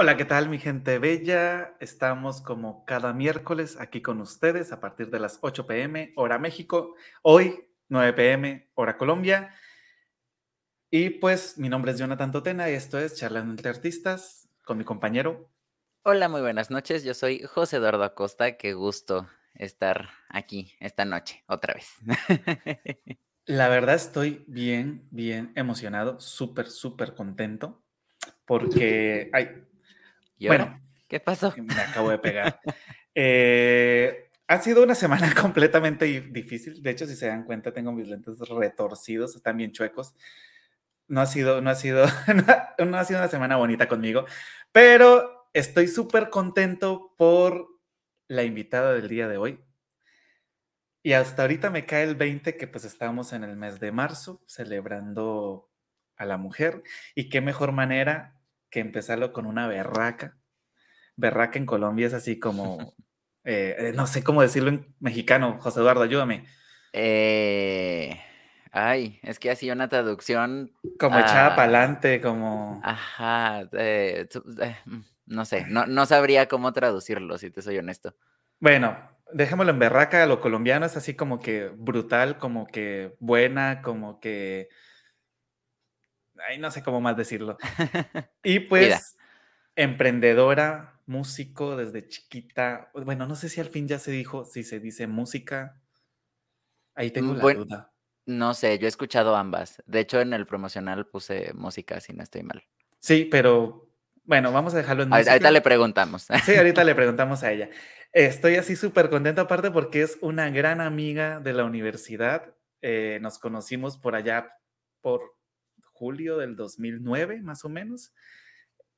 Hola, ¿qué tal mi gente bella? Estamos como cada miércoles aquí con ustedes a partir de las 8 pm hora México, hoy 9 pm hora Colombia. Y pues mi nombre es Jonathan Totena y esto es Charlando entre Artistas con mi compañero. Hola, muy buenas noches. Yo soy José Eduardo Acosta. Qué gusto estar aquí esta noche otra vez. La verdad estoy bien, bien emocionado, súper, súper contento porque, ay, bueno, ¿qué pasó? Me acabo de pegar. Eh, ha sido una semana completamente difícil. De hecho, si se dan cuenta, tengo mis lentes retorcidos, están bien chuecos. No ha sido, no ha sido, no ha sido una semana bonita conmigo, pero estoy súper contento por la invitada del día de hoy. Y hasta ahorita me cae el 20 que pues estamos en el mes de marzo celebrando a la mujer y qué mejor manera que empezarlo con una berraca. Berraca en Colombia es así como, eh, eh, no sé cómo decirlo en mexicano. José Eduardo, ayúdame. Eh, ay, es que así una traducción. Como echada para adelante, como. Ajá, no sé, no, no sabría cómo traducirlo, si te soy honesto. Bueno, dejémoslo en berraca, lo colombiano es así como que brutal, como que buena, como que Ay, no sé cómo más decirlo. Y pues, emprendedora, músico desde chiquita. Bueno, no sé si al fin ya se dijo, si se dice música. Ahí tengo mm, la duda. No sé, yo he escuchado ambas. De hecho, en el promocional puse música, si no estoy mal. Sí, pero bueno, vamos a dejarlo en música. Ahorita le preguntamos. Sí, ahorita le preguntamos a ella. Estoy así súper contento aparte porque es una gran amiga de la universidad. Eh, nos conocimos por allá por julio del 2009, más o menos.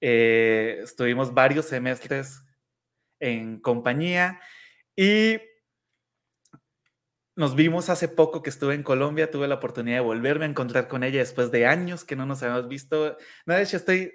Eh, estuvimos varios semestres en compañía y nos vimos hace poco que estuve en Colombia, tuve la oportunidad de volverme a encontrar con ella después de años que no nos habíamos visto. No, de hecho, estoy,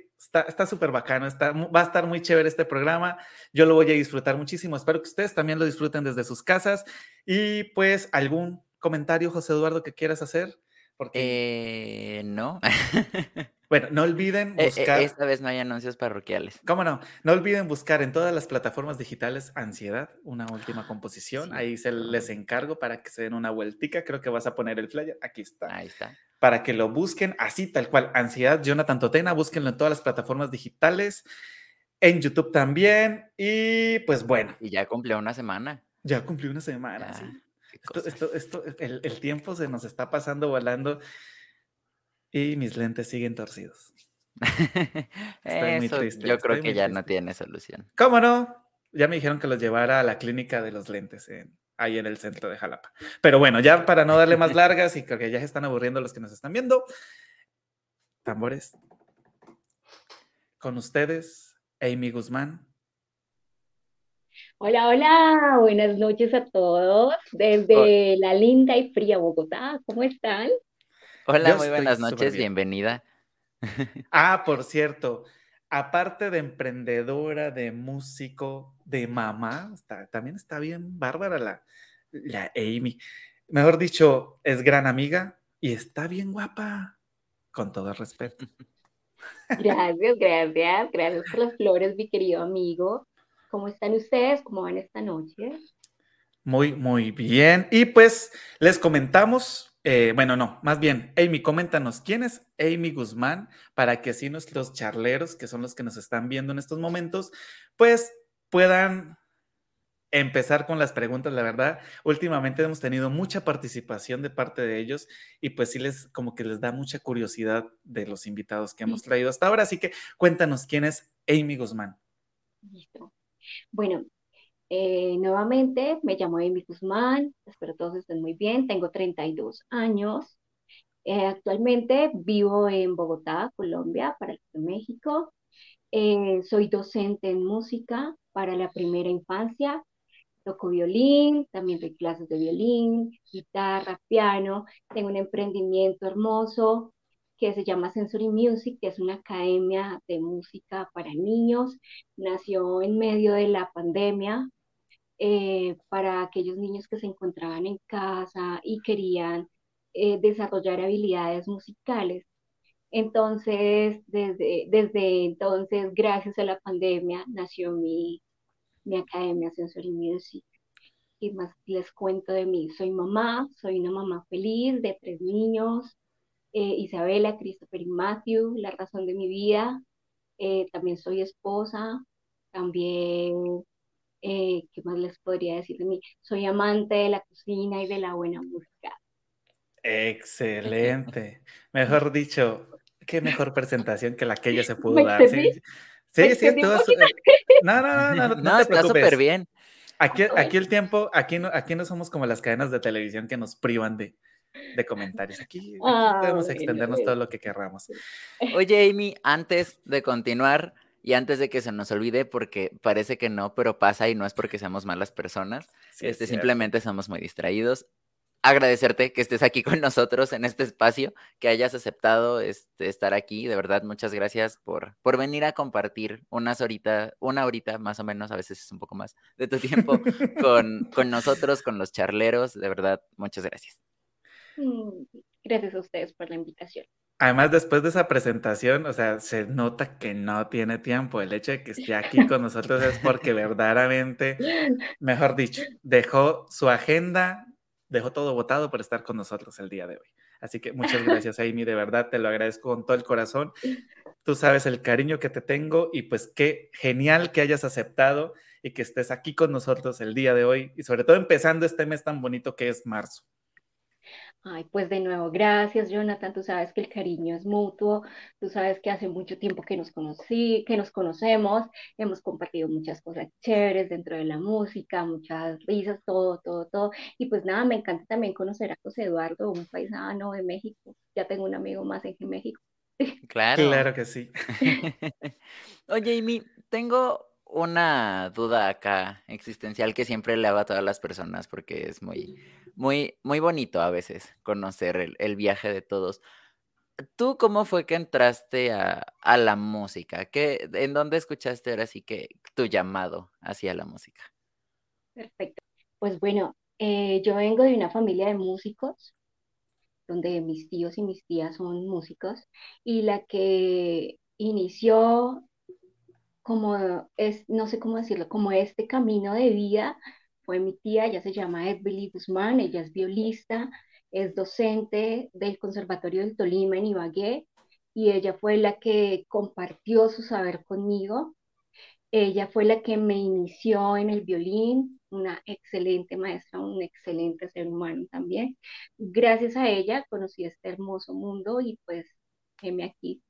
está súper bacano, está, va a estar muy chévere este programa, yo lo voy a disfrutar muchísimo, espero que ustedes también lo disfruten desde sus casas y pues algún comentario, José Eduardo, que quieras hacer. Porque... Eh, no. bueno, no olviden e, e, buscar. esta vez no hay anuncios parroquiales. ¿Cómo no? No olviden buscar en todas las plataformas digitales Ansiedad, una última composición. Ahí se les encargo para que se den una vueltica. Creo que vas a poner el flyer. Aquí está. Ahí está. Para que lo busquen así, tal cual. Ansiedad, Jonathan Totena, búsquenlo en todas las plataformas digitales. En YouTube también. Y pues bueno. Y ya cumplió una semana. Ya cumplió una semana, sí. Esto, esto, el, tiempo se nos está pasando volando y mis lentes siguen torcidos. Estoy muy triste. Yo creo que ya no tiene solución. ¿Cómo no? Ya me dijeron que los llevara a la clínica de los lentes ahí en el centro de Jalapa. Pero bueno, ya para no darle más largas y creo que ya se están aburriendo los que nos están viendo, tambores. Con ustedes, Amy Guzmán, Hola, hola, buenas noches a todos desde la linda y fría Bogotá. ¿Cómo están? Hola, muy buenas noches, bienvenida. Ah, por cierto, aparte de emprendedora, de músico, de mamá, también está bien bárbara la, la Amy. Mejor dicho, es gran amiga y está bien guapa, con todo respeto. Gracias, gracias, gracias por las flores, mi querido amigo. ¿Cómo están ustedes? ¿Cómo van esta noche? Muy, muy bien. Y pues les comentamos, eh, bueno, no, más bien, Amy, coméntanos, ¿quién es Amy Guzmán? Para que así nuestros charleros, que son los que nos están viendo en estos momentos, pues puedan empezar con las preguntas, la verdad. Últimamente hemos tenido mucha participación de parte de ellos y pues sí les como que les da mucha curiosidad de los invitados que hemos traído hasta ahora. Así que cuéntanos quién es Amy Guzmán. Listo. Bueno, eh, nuevamente me llamo Amy Guzmán, espero todos estén muy bien, tengo 32 años. Eh, actualmente vivo en Bogotá, Colombia, para el México. Eh, soy docente en música para la primera infancia. Toco violín, también doy clases de violín, guitarra, piano. Tengo un emprendimiento hermoso que se llama Sensory Music, que es una academia de música para niños. Nació en medio de la pandemia eh, para aquellos niños que se encontraban en casa y querían eh, desarrollar habilidades musicales. Entonces, desde, desde entonces, gracias a la pandemia, nació mi, mi Academia Sensory Music. Y más les cuento de mí. Soy mamá, soy una mamá feliz de tres niños, eh, Isabela, Christopher y Matthew, la razón de mi vida. Eh, también soy esposa, también, eh, ¿qué más les podría decir de mí? Soy amante de la cocina y de la buena música. Excelente. Mejor dicho, qué mejor presentación que la que ella se pudo dar. Sí, sí, sí estuvo, no, no, no, no, no, está súper bien. Aquí, aquí el tiempo, aquí no, aquí no somos como las cadenas de televisión que nos privan de, de comentarios. Aquí, podemos extendernos todo lo que querramos. Oye, Amy, antes de continuar y antes de que se nos olvide, porque parece que no, pero pasa y no es porque seamos malas personas, este, simplemente somos muy distraídos agradecerte que estés aquí con nosotros en este espacio, que hayas aceptado este, estar aquí. De verdad, muchas gracias por, por venir a compartir unas horitas, una horita más o menos, a veces es un poco más, de tu tiempo con, con nosotros, con los charleros. De verdad, muchas gracias. Mm, gracias a ustedes por la invitación. Además, después de esa presentación, o sea, se nota que no tiene tiempo. El hecho de que esté aquí con nosotros es porque verdaderamente, mejor dicho, dejó su agenda dejó todo votado por estar con nosotros el día de hoy. Así que muchas gracias, Amy, de verdad te lo agradezco con todo el corazón. Tú sabes el cariño que te tengo y pues qué genial que hayas aceptado y que estés aquí con nosotros el día de hoy y sobre todo empezando este mes tan bonito que es marzo. Ay, pues de nuevo, gracias Jonathan, tú sabes que el cariño es mutuo, tú sabes que hace mucho tiempo que nos conocí, que nos conocemos, hemos compartido muchas cosas chéveres dentro de la música, muchas risas, todo, todo, todo. Y pues nada, me encanta también conocer a José Eduardo, un paisano de México. Ya tengo un amigo más en México. Claro. Claro que sí. Oye, Amy, tengo una duda acá existencial que siempre le hago a todas las personas porque es muy muy, muy bonito a veces conocer el, viaje de todos. ¿Tú cómo fue que entraste a, la música? ¿Qué, ¿En dónde escuchaste ahora sí que tu llamado hacia la música? Perfecto. Pues bueno, eh, yo vengo de una familia de músicos, donde mis tíos y mis tías son músicos, y la que inició como es, no sé cómo decirlo, como este camino de vida fue mi tía, ella se llama Edbeli Guzmán, ella es violista, es docente del Conservatorio del Tolima en Ibagué y ella fue la que compartió su saber conmigo. Ella fue la que me inició en el violín, una excelente maestra, un excelente ser humano también. Gracias a ella conocí este hermoso mundo y pues heme aquí,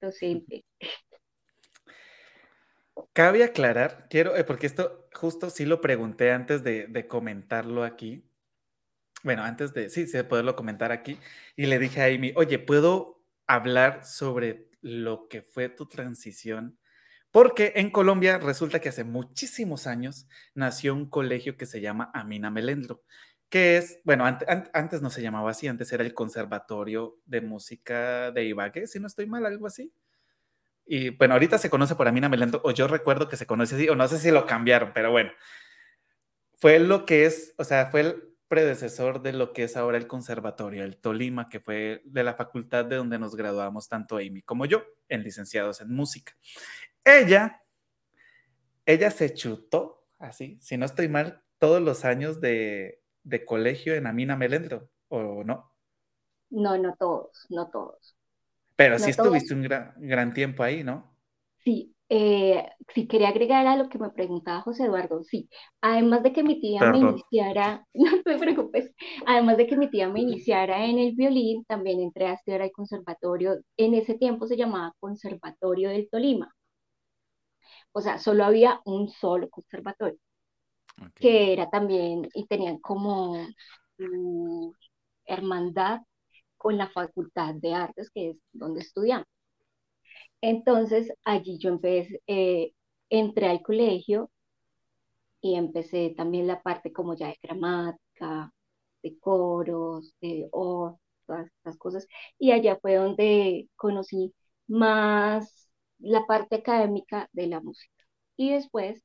docente. Cabe aclarar, quiero, eh, porque esto justo sí lo pregunté antes de, comentarlo aquí. Bueno, antes de, sí, de poderlo comentar aquí. Y le dije a Amy, oye, ¿puedo hablar sobre lo que fue tu transición? Porque en Colombia resulta que hace muchísimos años nació un colegio que se llama Amina Melendro, que es, bueno, antes no se llamaba así, antes era el Conservatorio de Música de Ibagué, si no estoy mal, algo así. Y bueno, ahorita se conoce por Amina Melendo, o yo recuerdo que se conoce así, o no sé si lo cambiaron, pero bueno. Fue lo que es, o sea, fue el predecesor de lo que es ahora el conservatorio, el Tolima, que fue de la facultad de donde nos graduamos tanto Amy como yo, en licenciados en música. Ella, ella se chutó, así, si no estoy mal, todos los años de, de colegio en Amina Melendo, ¿o no? No, no todos, no todos. Pero sí estuviste un gran, gran, tiempo ahí, ¿no? Sí, eh, sí quería agregar a lo que me preguntaba José Eduardo, sí, además de que mi tía me iniciara, no te preocupes, además de que mi tía me iniciara en el violín, también entré a estudiar al conservatorio, en ese tiempo se llamaba Conservatorio del Tolima, o sea, solo había un solo conservatorio, que era también, y tenían como hermandad con la Facultad de Artes, que es donde estudiamos. Entonces, allí yo empecé, eh, entré al colegio y empecé también la parte como ya de gramática, de coros, de oh, todas estas cosas. Y allá fue donde conocí más la parte académica de la música. Y después,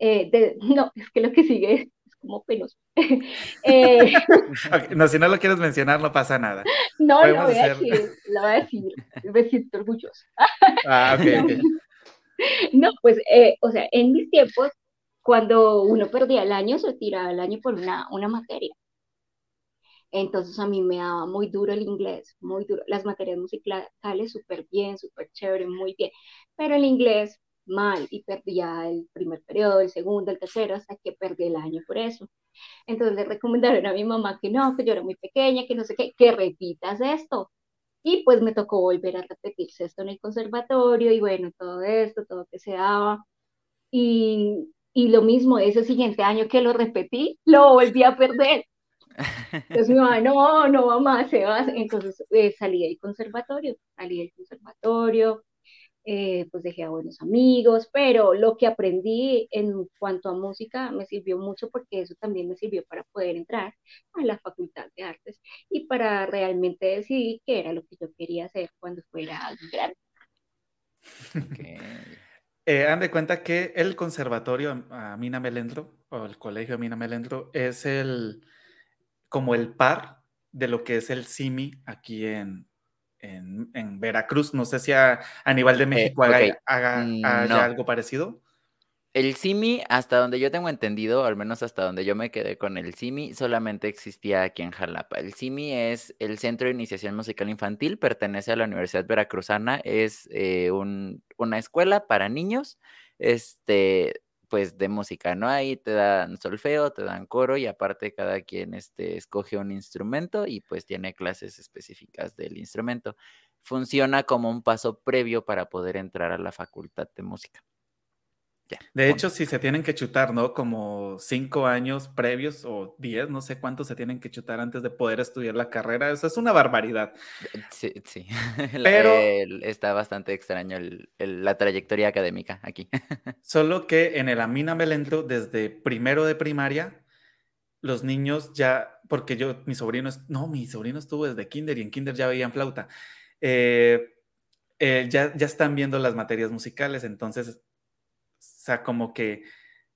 eh, de, no, es que lo que sigue como penoso. Eh, no, si no lo quieres mencionar, no pasa nada. No, lo voy, a decir, lo voy a decir, me siento orgulloso. Ah, ok, ok. No, pues, eh, o sea, en mis tiempos, cuando uno perdía el año, se tiraba el año por una, una materia. Entonces a mí me daba muy duro el inglés, muy duro. Las materias musicales súper bien, súper chévere, muy bien. Pero el inglés mal y perdía el primer periodo, el segundo, el tercero, hasta que perdí el año por eso. Entonces le recomendaron a mi mamá que no, que yo era muy pequeña, que no sé qué, que repitas esto. Y pues me tocó volver a repetirse esto en el conservatorio y bueno, todo esto, todo que se daba. Y, y lo mismo, ese siguiente año que lo repetí, lo volví a perder. Entonces mi mamá, no, no, mamá, se va. Entonces eh, salí del conservatorio, salí del conservatorio, eh, pues dejé a buenos amigos, pero lo que aprendí en cuanto a música me sirvió mucho porque eso también me sirvió para poder entrar a la Facultad de Artes y para realmente decidir qué era lo que yo quería hacer cuando fuera grande. Eh, han de cuenta que el conservatorio Amina Melendro, o el colegio Amina Melendro, es el como el par de lo que es el CIMI aquí en, en, Veracruz. No sé si a, nivel de eh, México haga, mm, algo parecido. El CIMI, hasta donde yo tengo entendido, al menos hasta donde yo me quedé con el CIMI, solamente existía aquí en Jalapa. El CIMI es el Centro de Iniciación Musical Infantil, pertenece a la Universidad Veracruzana, es eh, una escuela para niños, este, pues de música, ¿no? Ahí te dan solfeo, te dan coro y aparte cada quien este, escoge un instrumento y pues tiene clases específicas del instrumento. Funciona como un paso previo para poder entrar a la facultad de música de hecho, si se tienen que chutar, ¿no? Como cinco años previos o diez, no sé cuántos se tienen que chutar antes de poder estudiar la carrera. Eso es una barbaridad. Sí, sí. Pero está bastante extraño la trayectoria académica aquí. solo que en el Amina Melendro, desde primero de primaria, los niños ya, porque yo, mi sobrino, no, mi sobrino estuvo desde kinder y en kinder ya veían flauta. Eh, eh, ya, ya están viendo las materias musicales, entonces sea, como que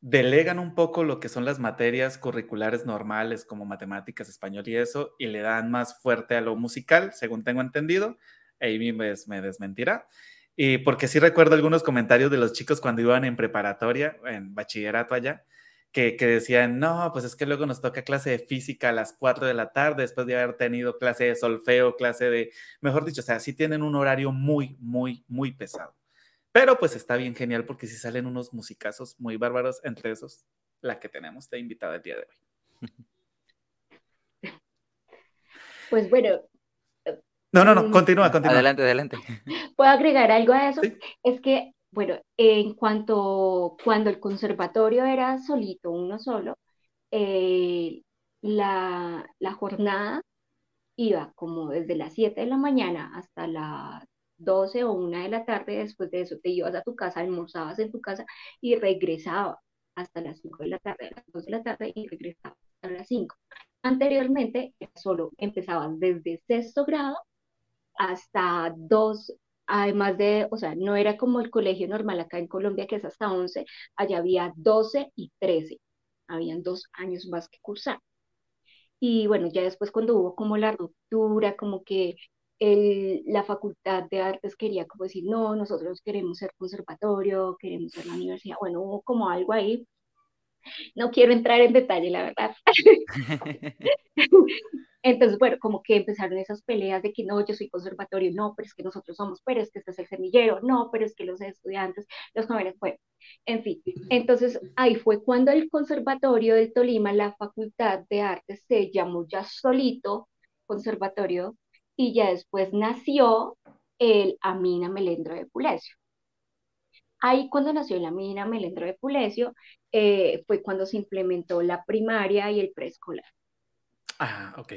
delegan un poco lo que son las materias curriculares normales como matemáticas, español y eso, y le dan más fuerte a lo musical, según tengo entendido. Amy me, me desmentirá. Y porque sí recuerdo algunos comentarios de los chicos cuando iban en preparatoria, en bachillerato allá, que, que, decían, no, pues es que luego nos toca clase de física a las 4 de la tarde, después de haber tenido clase de solfeo, clase de, mejor dicho, o sea, sí tienen un horario muy, muy, muy pesado. Pero pues está bien genial porque si salen unos musicazos muy bárbaros, entre esos la que tenemos de invitada el día de hoy. Pues bueno. No, no, no, mm, continúa, continúa. Adelante, adelante. ¿Puedo agregar algo a eso? Es que, bueno, en cuanto cuando el conservatorio era solito, uno solo, eh, la, la jornada iba como desde las 7 de la mañana hasta las 12 o 1 de la tarde, después de eso te ibas a tu casa, almorzabas en tu casa y regresabas hasta las 5 de la tarde, a las 2 de la tarde y regresabas hasta las 5. Anteriormente solo empezabas desde sexto grado hasta 2, además de, o sea, no era como el colegio normal acá en Colombia que es hasta 11, allá había 12 y 13, habían dos años más que cursar. Y bueno, ya después cuando hubo como la ruptura, como que la Facultad de Artes quería como decir, no, nosotros queremos ser conservatorio, queremos ser la universidad, bueno, hubo como algo ahí. No quiero entrar en detalle, la verdad. Entonces, bueno, como que empezaron esas peleas de que no, yo soy conservatorio, no, pero es que nosotros somos, pero es que este es el semillero, no, pero es que los estudiantes, los jóvenes, bueno, en fin. Entonces, ahí fue cuando el conservatorio del Tolima, la Facultad de Artes, se llamó ya solito Conservatorio y ya después nació el Amina Melendro de Pulesio. Ahí cuando nació el Amina Melendro de Pulesio eh, fue cuando se implementó la primaria y el preescolar. Ah, ok.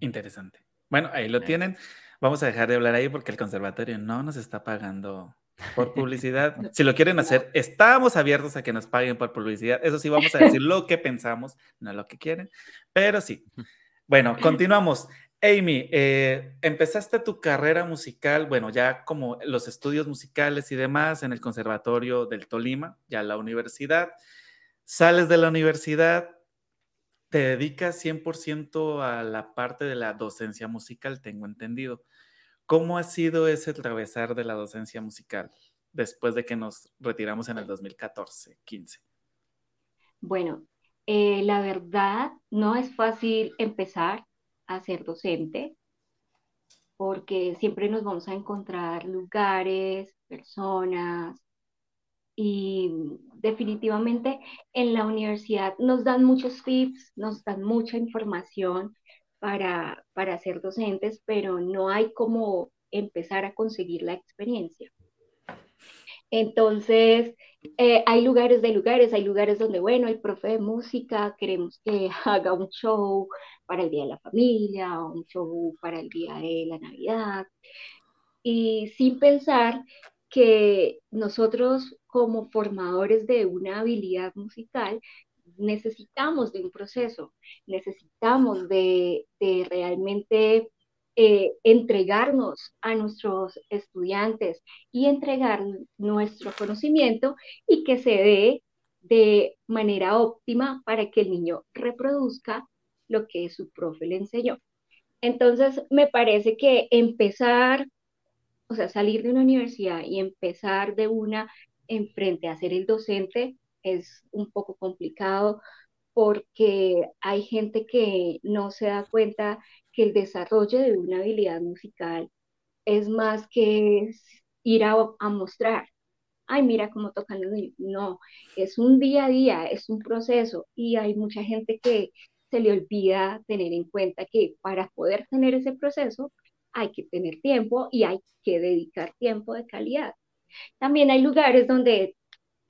Interesante. Bueno, ahí lo tienen. Vamos a dejar de hablar ahí porque el conservatorio no nos está pagando por publicidad. Si lo quieren hacer, estamos abiertos a que nos paguen por publicidad. Eso sí, vamos a decir lo que pensamos, no lo que quieren, pero sí. Bueno, continuamos. Amy, eh, empezaste tu carrera musical, bueno, ya como los estudios musicales y demás en el Conservatorio del Tolima, ya la universidad. Sales de la universidad te dedicas 100% a la parte de la docencia musical, tengo entendido. ¿Cómo ha sido ese atravesar de la docencia musical después de que nos retiramos en el 2014, 15? Bueno, eh, la verdad no es fácil empezar a ser docente porque siempre nos vamos a encontrar lugares, personas, y definitivamente en la universidad nos dan muchos tips, nos dan mucha información para, para ser docentes, pero no hay como empezar a conseguir la experiencia. Entonces, eh, hay lugares de lugares, hay lugares donde, bueno, el profe de música, queremos que haga un show para el Día de la Familia, un show para el Día de la Navidad, y sin pensar que nosotros como formadores de una habilidad musical necesitamos de un proceso, necesitamos de, realmente eh, entregarnos a nuestros estudiantes y entregar nuestro conocimiento y que se dé de manera óptima para que el niño reproduzca lo que su profe le enseñó. Entonces, me parece que empezar o sea, salir de una universidad y empezar de una enfrente a ser el docente es un poco complicado porque hay gente que no se da cuenta que el desarrollo de una habilidad musical es más que ir a, mostrar, ay, mira cómo tocan los niños. No, es un día a día, es un proceso y hay mucha gente que se le olvida tener en cuenta que para poder tener ese proceso hay que tener tiempo y hay que dedicar tiempo de calidad. También hay lugares donde,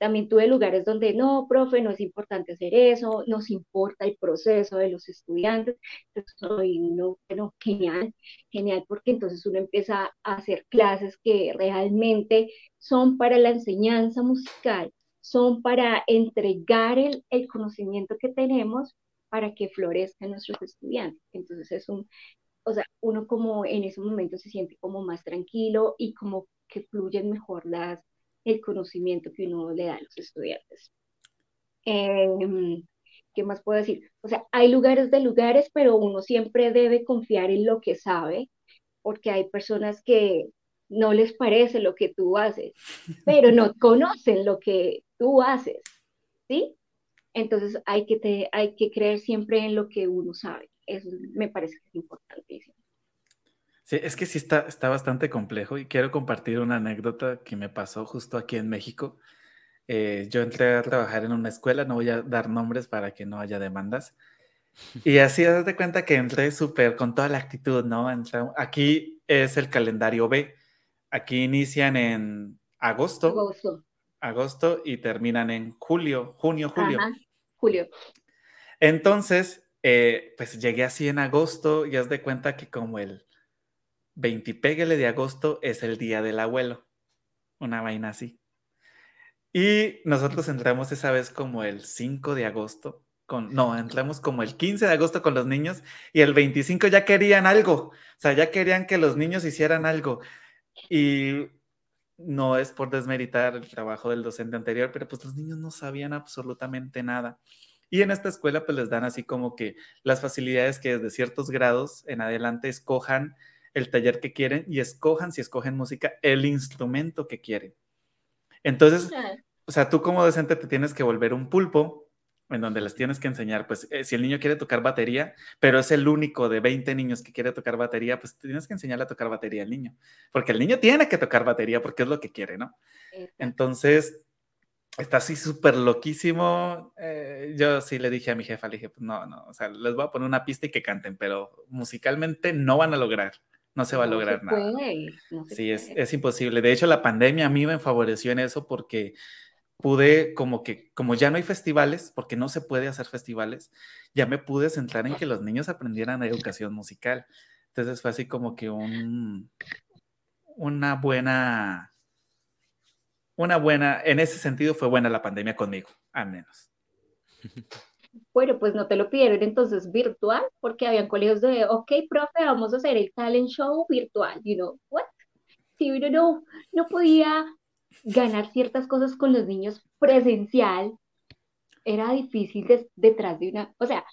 también tuve lugares donde no, profe, no es importante hacer eso, nos importa el proceso de los estudiantes. Soy no, bueno, genial, genial, porque entonces uno empieza a hacer clases que realmente son para la enseñanza musical, son para entregar el, el conocimiento que tenemos para que florezcan nuestros estudiantes. Entonces es un, o sea, uno como en ese momento se siente como más tranquilo y como que fluyen mejor las, el conocimiento que uno le da a los estudiantes. Em, ¿Qué más puedo decir? O sea, hay lugares de lugares, pero uno siempre debe confiar en lo que sabe, porque hay personas que no les parece lo que tú haces, pero no conocen lo que tú haces, ¿sí? Entonces hay que, te, hay que creer siempre en lo que uno sabe me parece que es importantísimo. Sí, es que sí está, está bastante complejo y quiero compartir una anécdota que me pasó justo aquí en México. Eh, yo entré a trabajar en una escuela, no voy a dar nombres para que no haya demandas. Y así, das de cuenta que entré súper con toda la actitud, ¿no? aquí es el calendario B. Aquí inician en agosto. Agosto. Agosto y terminan en julio, junio, julio. julio. Entonces, eh, pues llegué así en agosto y haz de cuenta que como el 20 de agosto es el día del abuelo, una vaina así. Y nosotros entramos esa vez como el 5 de agosto, con, no, entramos como el 15 de agosto con los niños y el 25 ya querían algo, o sea, ya querían que los niños hicieran algo. Y no es por desmeritar el trabajo del docente anterior, pero pues los niños no sabían absolutamente nada. Y en esta escuela pues les dan así como que las facilidades que desde ciertos grados en adelante escojan el taller que quieren y escojan, si escogen música, el instrumento que quieren. Entonces, o sea, tú como docente te tienes que volver un pulpo en donde les tienes que enseñar, pues eh, si el niño quiere tocar batería, pero es el único de 20 niños que quiere tocar batería, pues tienes que enseñarle a tocar batería al niño, porque el niño tiene que tocar batería porque es lo que quiere, ¿no? Entonces, está así súper loquísimo. Eh, yo sí le dije a mi jefa, le dije, pues no, no, o sea, les voy a poner una pista y que canten, pero musicalmente no van a lograr, no se va a lograr nada. sí, es, es, imposible. De hecho, la pandemia a mí me favoreció en eso porque pude, como que, como ya no hay festivales, porque no se puede hacer festivales, ya me pude centrar en que los niños aprendieran educación musical. Entonces fue así como que un, una buena una buena, en ese sentido fue buena la pandemia conmigo, al menos. Bueno, pues no te lo pidieron entonces virtual, porque habían colegios de, ok, profe, vamos a hacer el talent show virtual, you know, what? Si uno no, no podía ganar ciertas cosas con los niños presencial, era difícil detrás de una, o sea,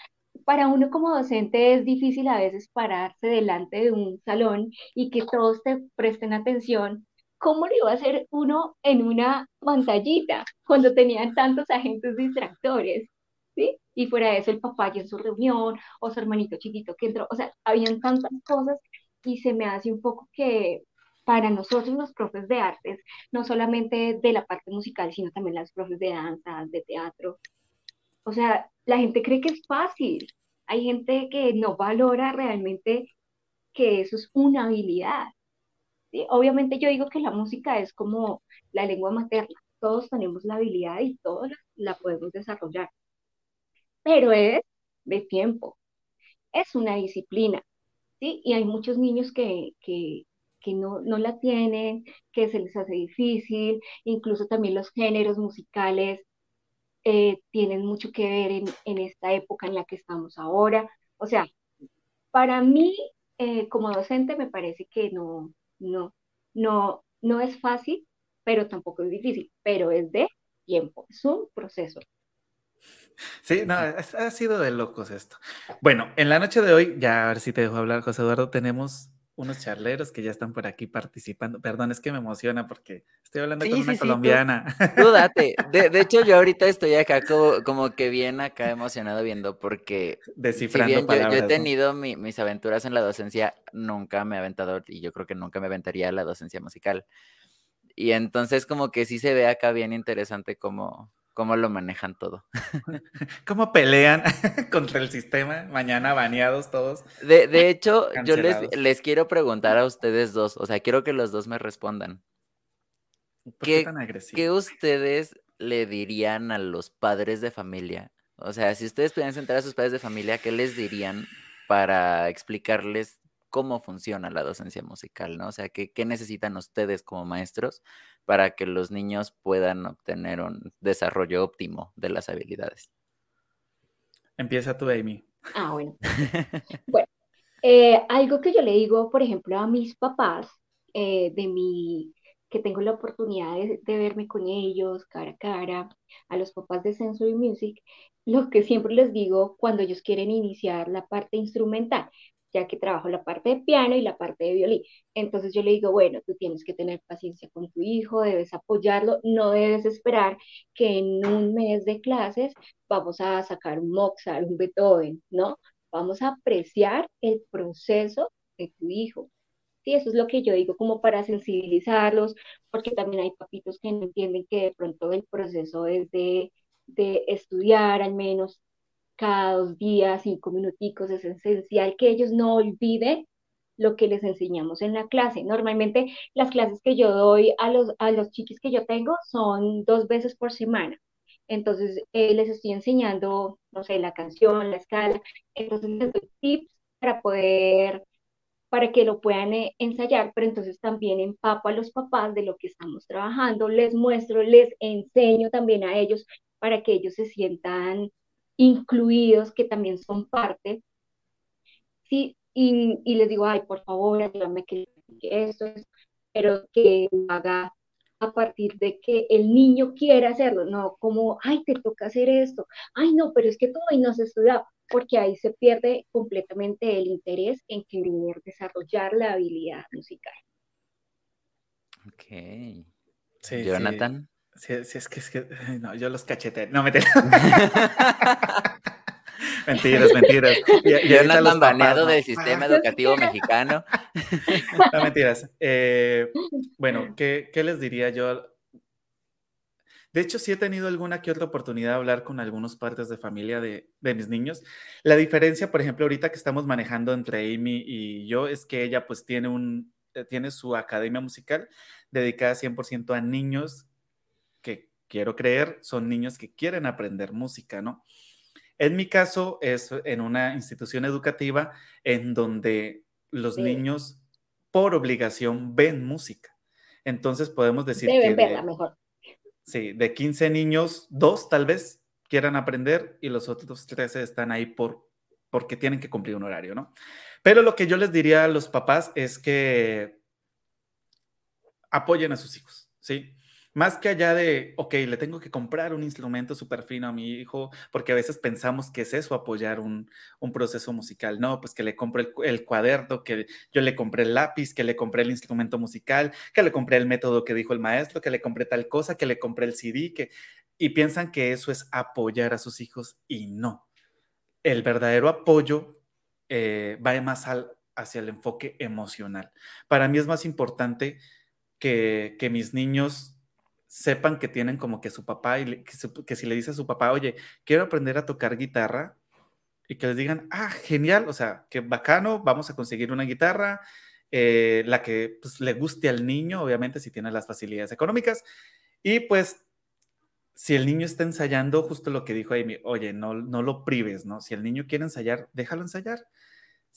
para uno como docente es difícil a veces pararse delante de un salón y que todos te presten atención. ¿Cómo lo iba a hacer uno en una pantallita cuando tenían tantos agentes distractores? Y fuera de eso, el papá ya en su reunión, o su hermanito chiquito que entró, o sea, habían tantas cosas y se me hace un poco que para nosotros los profes de artes, no solamente de la parte musical, sino también las profes de danza, de teatro, o sea, la gente cree que es fácil hay gente que no valora realmente que eso es una habilidad. Obviamente yo digo que la música es como la lengua materna, todos tenemos la habilidad y todos la, podemos desarrollar, pero es de tiempo, es una disciplina, ¿sí? Y hay muchos niños que, que, no, no, la tienen, que se les hace difícil, incluso también los géneros musicales eh, tienen mucho que ver en, esta época en la que estamos ahora. O sea, para mí, eh, como docente, me parece que no, no, no, no es fácil, pero tampoco es difícil, pero es de tiempo, es un proceso. Sí, no, ha sido de locos esto. Bueno, en la noche de hoy, ya a ver si te dejo hablar, José Eduardo, tenemos unos charleros que ya están por aquí participando. Perdón, es que me emociona porque estoy hablando con una colombiana. Tú, date. De, hecho, yo ahorita estoy acá como, que bien acá emocionado viendo porque descifrando yo, he tenido mis aventuras en la docencia, nunca me he aventado y yo creo que nunca me aventaría la docencia musical. Y entonces como que sí se ve acá bien interesante como cómo lo manejan todo. ¿Cómo pelean contra el sistema? Mañana baneados todos. De, hecho, yo les, les, quiero preguntar a ustedes dos, o sea, quiero que los dos me respondan. qué, tan agresivo? ¿Qué ustedes le dirían a los padres de familia? O sea, si ustedes pudieran sentar a sus padres de familia, ¿qué les dirían para explicarles cómo funciona la docencia musical, ¿no? O sea, ¿qué, necesitan ustedes como maestros para que los niños puedan obtener un desarrollo óptimo de las habilidades? Empieza tú, Amy. Ah, bueno. bueno, eh, algo que yo le digo, por ejemplo, a mis papás, eh, de mi, que tengo la oportunidad de, de, verme con ellos cara a cara, a los papás de Sensory Music, lo que siempre les digo cuando ellos quieren iniciar la parte instrumental, que trabajo la parte de piano y la parte de violín. Entonces yo le digo, bueno, tú tienes que tener paciencia con tu hijo, debes apoyarlo, no debes esperar que en un mes de clases vamos a sacar un Mozart, un Beethoven, ¿no? Vamos a apreciar el proceso de tu hijo. Sí, eso es lo que yo digo como para sensibilizarlos, porque también hay papitos que no entienden que de pronto el proceso es de, de estudiar al menos cada dos días, cinco minuticos, es esencial que ellos no olviden lo que les enseñamos en la clase. Normalmente las clases que yo doy a los, a los chiquis que yo tengo son dos veces por semana. Entonces eh, les estoy enseñando, no sé, la canción, la escala. Entonces les doy tips para poder, para que lo puedan eh, ensayar, pero entonces también empapo a los papás de lo que estamos trabajando, les muestro, les enseño también a ellos para que ellos se sientan incluidos que también son parte, sí, y, y les digo, ay, por favor, ayúdame que, esto es, pero que lo haga a partir de que el niño quiera hacerlo, no como, ay, te toca hacer esto, ay, no, pero es que tú hoy no has estudiado, porque ahí se pierde completamente el interés en querer desarrollar la habilidad musical. Ok. Sí, Jonathan. Sí, es que es que. No, yo los cacheté. No, me mentiras, mentiras. Y, yo no baneado del sistema educativo mexicano. No, mentiras. Eh, bueno, ¿qué, ¿qué, les diría yo? De hecho, sí he tenido alguna que otra oportunidad de hablar con algunos padres de familia de, de mis niños. La diferencia, por ejemplo, ahorita que estamos manejando entre Amy y yo, es que ella pues tiene, un, eh, tiene su academia musical dedicada 100% a niños quiero creer, son niños que quieren aprender música, ¿no? En mi caso es en una institución educativa en donde los niños por obligación ven música. Entonces podemos decir que verla mejor. Sí, de 15 niños, dos tal vez quieran aprender y los otros 13 están ahí por porque tienen que cumplir un horario, ¿no? Pero lo que yo les diría a los papás es que apoyen a sus hijos, ¿sí? Más que allá de, ok, le tengo que comprar un instrumento súper fino a mi hijo, porque a veces pensamos que es eso, apoyar un, proceso musical. No, pues que le compre el, el, cuaderno, que yo le compré el lápiz, que le compré el instrumento musical, que le compré el método que dijo el maestro, que le compré tal cosa, que le compré el CD, que... Y piensan que eso es apoyar a sus hijos y no. El verdadero apoyo eh, va más al, hacia el enfoque emocional. Para mí es más importante que, que mis niños sepan que tienen como que su papá y que, si le dice a su papá, oye, quiero aprender a tocar guitarra y que les digan, ah, genial, o sea, qué bacano, vamos a conseguir una guitarra, eh, la que pues, le guste al niño, obviamente si tiene las facilidades económicas. Y pues, si el niño está ensayando, justo lo que dijo Amy, oye, no, no lo prives, ¿no? Si el niño quiere ensayar, déjalo ensayar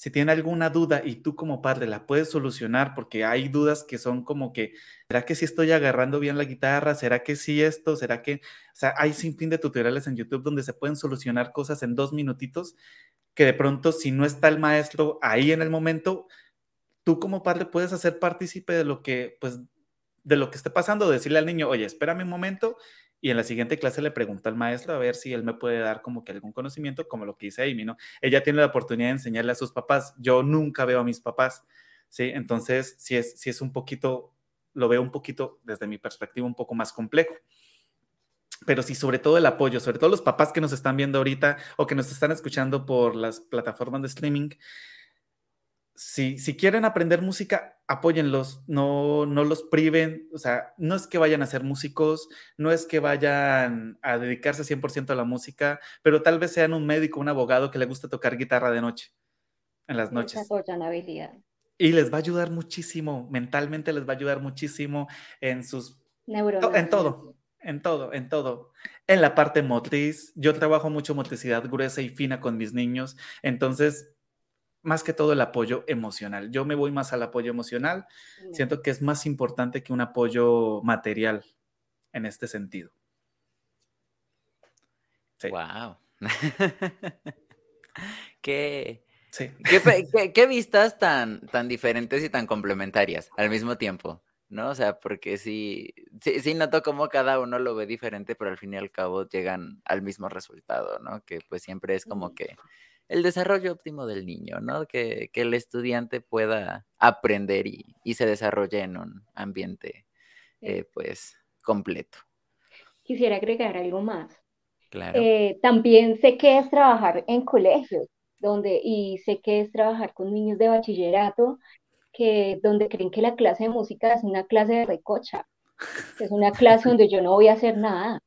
si tiene alguna duda y tú como padre la puedes solucionar, porque hay dudas que son como que, ¿será que sí estoy agarrando bien la guitarra? ¿Será que sí esto? ¿Será que, o sea, hay sin fin de tutoriales en YouTube donde se pueden solucionar cosas en dos minutitos que de pronto si no está el maestro ahí en el momento, tú como padre puedes hacer partícipe de lo que, pues, de lo que esté pasando, decirle al niño, oye, espérame un momento y en la siguiente clase le pregunta al maestro a ver si él me puede dar como que algún conocimiento, como lo que dice Amy, ¿no? Ella tiene la oportunidad de enseñarle a sus papás. Yo nunca veo a mis papás, ¿sí? Entonces, si es, si es un poquito, lo veo un poquito, desde mi perspectiva, un poco más complejo. Pero sí, sobre todo el apoyo, sobre todo los papás que nos están viendo ahorita o que nos están escuchando por las plataformas de streaming, si, si quieren aprender música, apóyenlos, no, no los priven, o sea, no es que vayan a ser músicos, no es que vayan a dedicarse 100% a la música, pero tal vez sean un médico, un abogado que le gusta tocar guitarra de noche, en las noches. Y les va a ayudar muchísimo, mentalmente les va a ayudar muchísimo en sus... Neuronas. En todo, en todo, en todo. En la parte motriz, yo trabajo mucho motricidad gruesa y fina con mis niños, entonces más que todo el apoyo emocional. Yo me voy más al apoyo emocional. Siento que es más importante que un apoyo material en este sentido. Wow. ¿Qué, qué, vistas tan, tan diferentes y tan complementarias al mismo tiempo? ¿No? O sea, porque sí, sí, sí noto cómo cada uno lo ve diferente, pero al fin y al cabo llegan al mismo resultado, ¿no? Que pues siempre es como que el desarrollo óptimo del niño, ¿no? Que, el estudiante pueda aprender y, se desarrolle en un ambiente, eh, pues, completo. Quisiera agregar algo más. Claro. Eh, también sé que es trabajar en colegios, donde, y sé que es trabajar con niños de bachillerato, que donde creen que la clase de música es una clase de recocha, es una clase donde yo no voy a hacer nada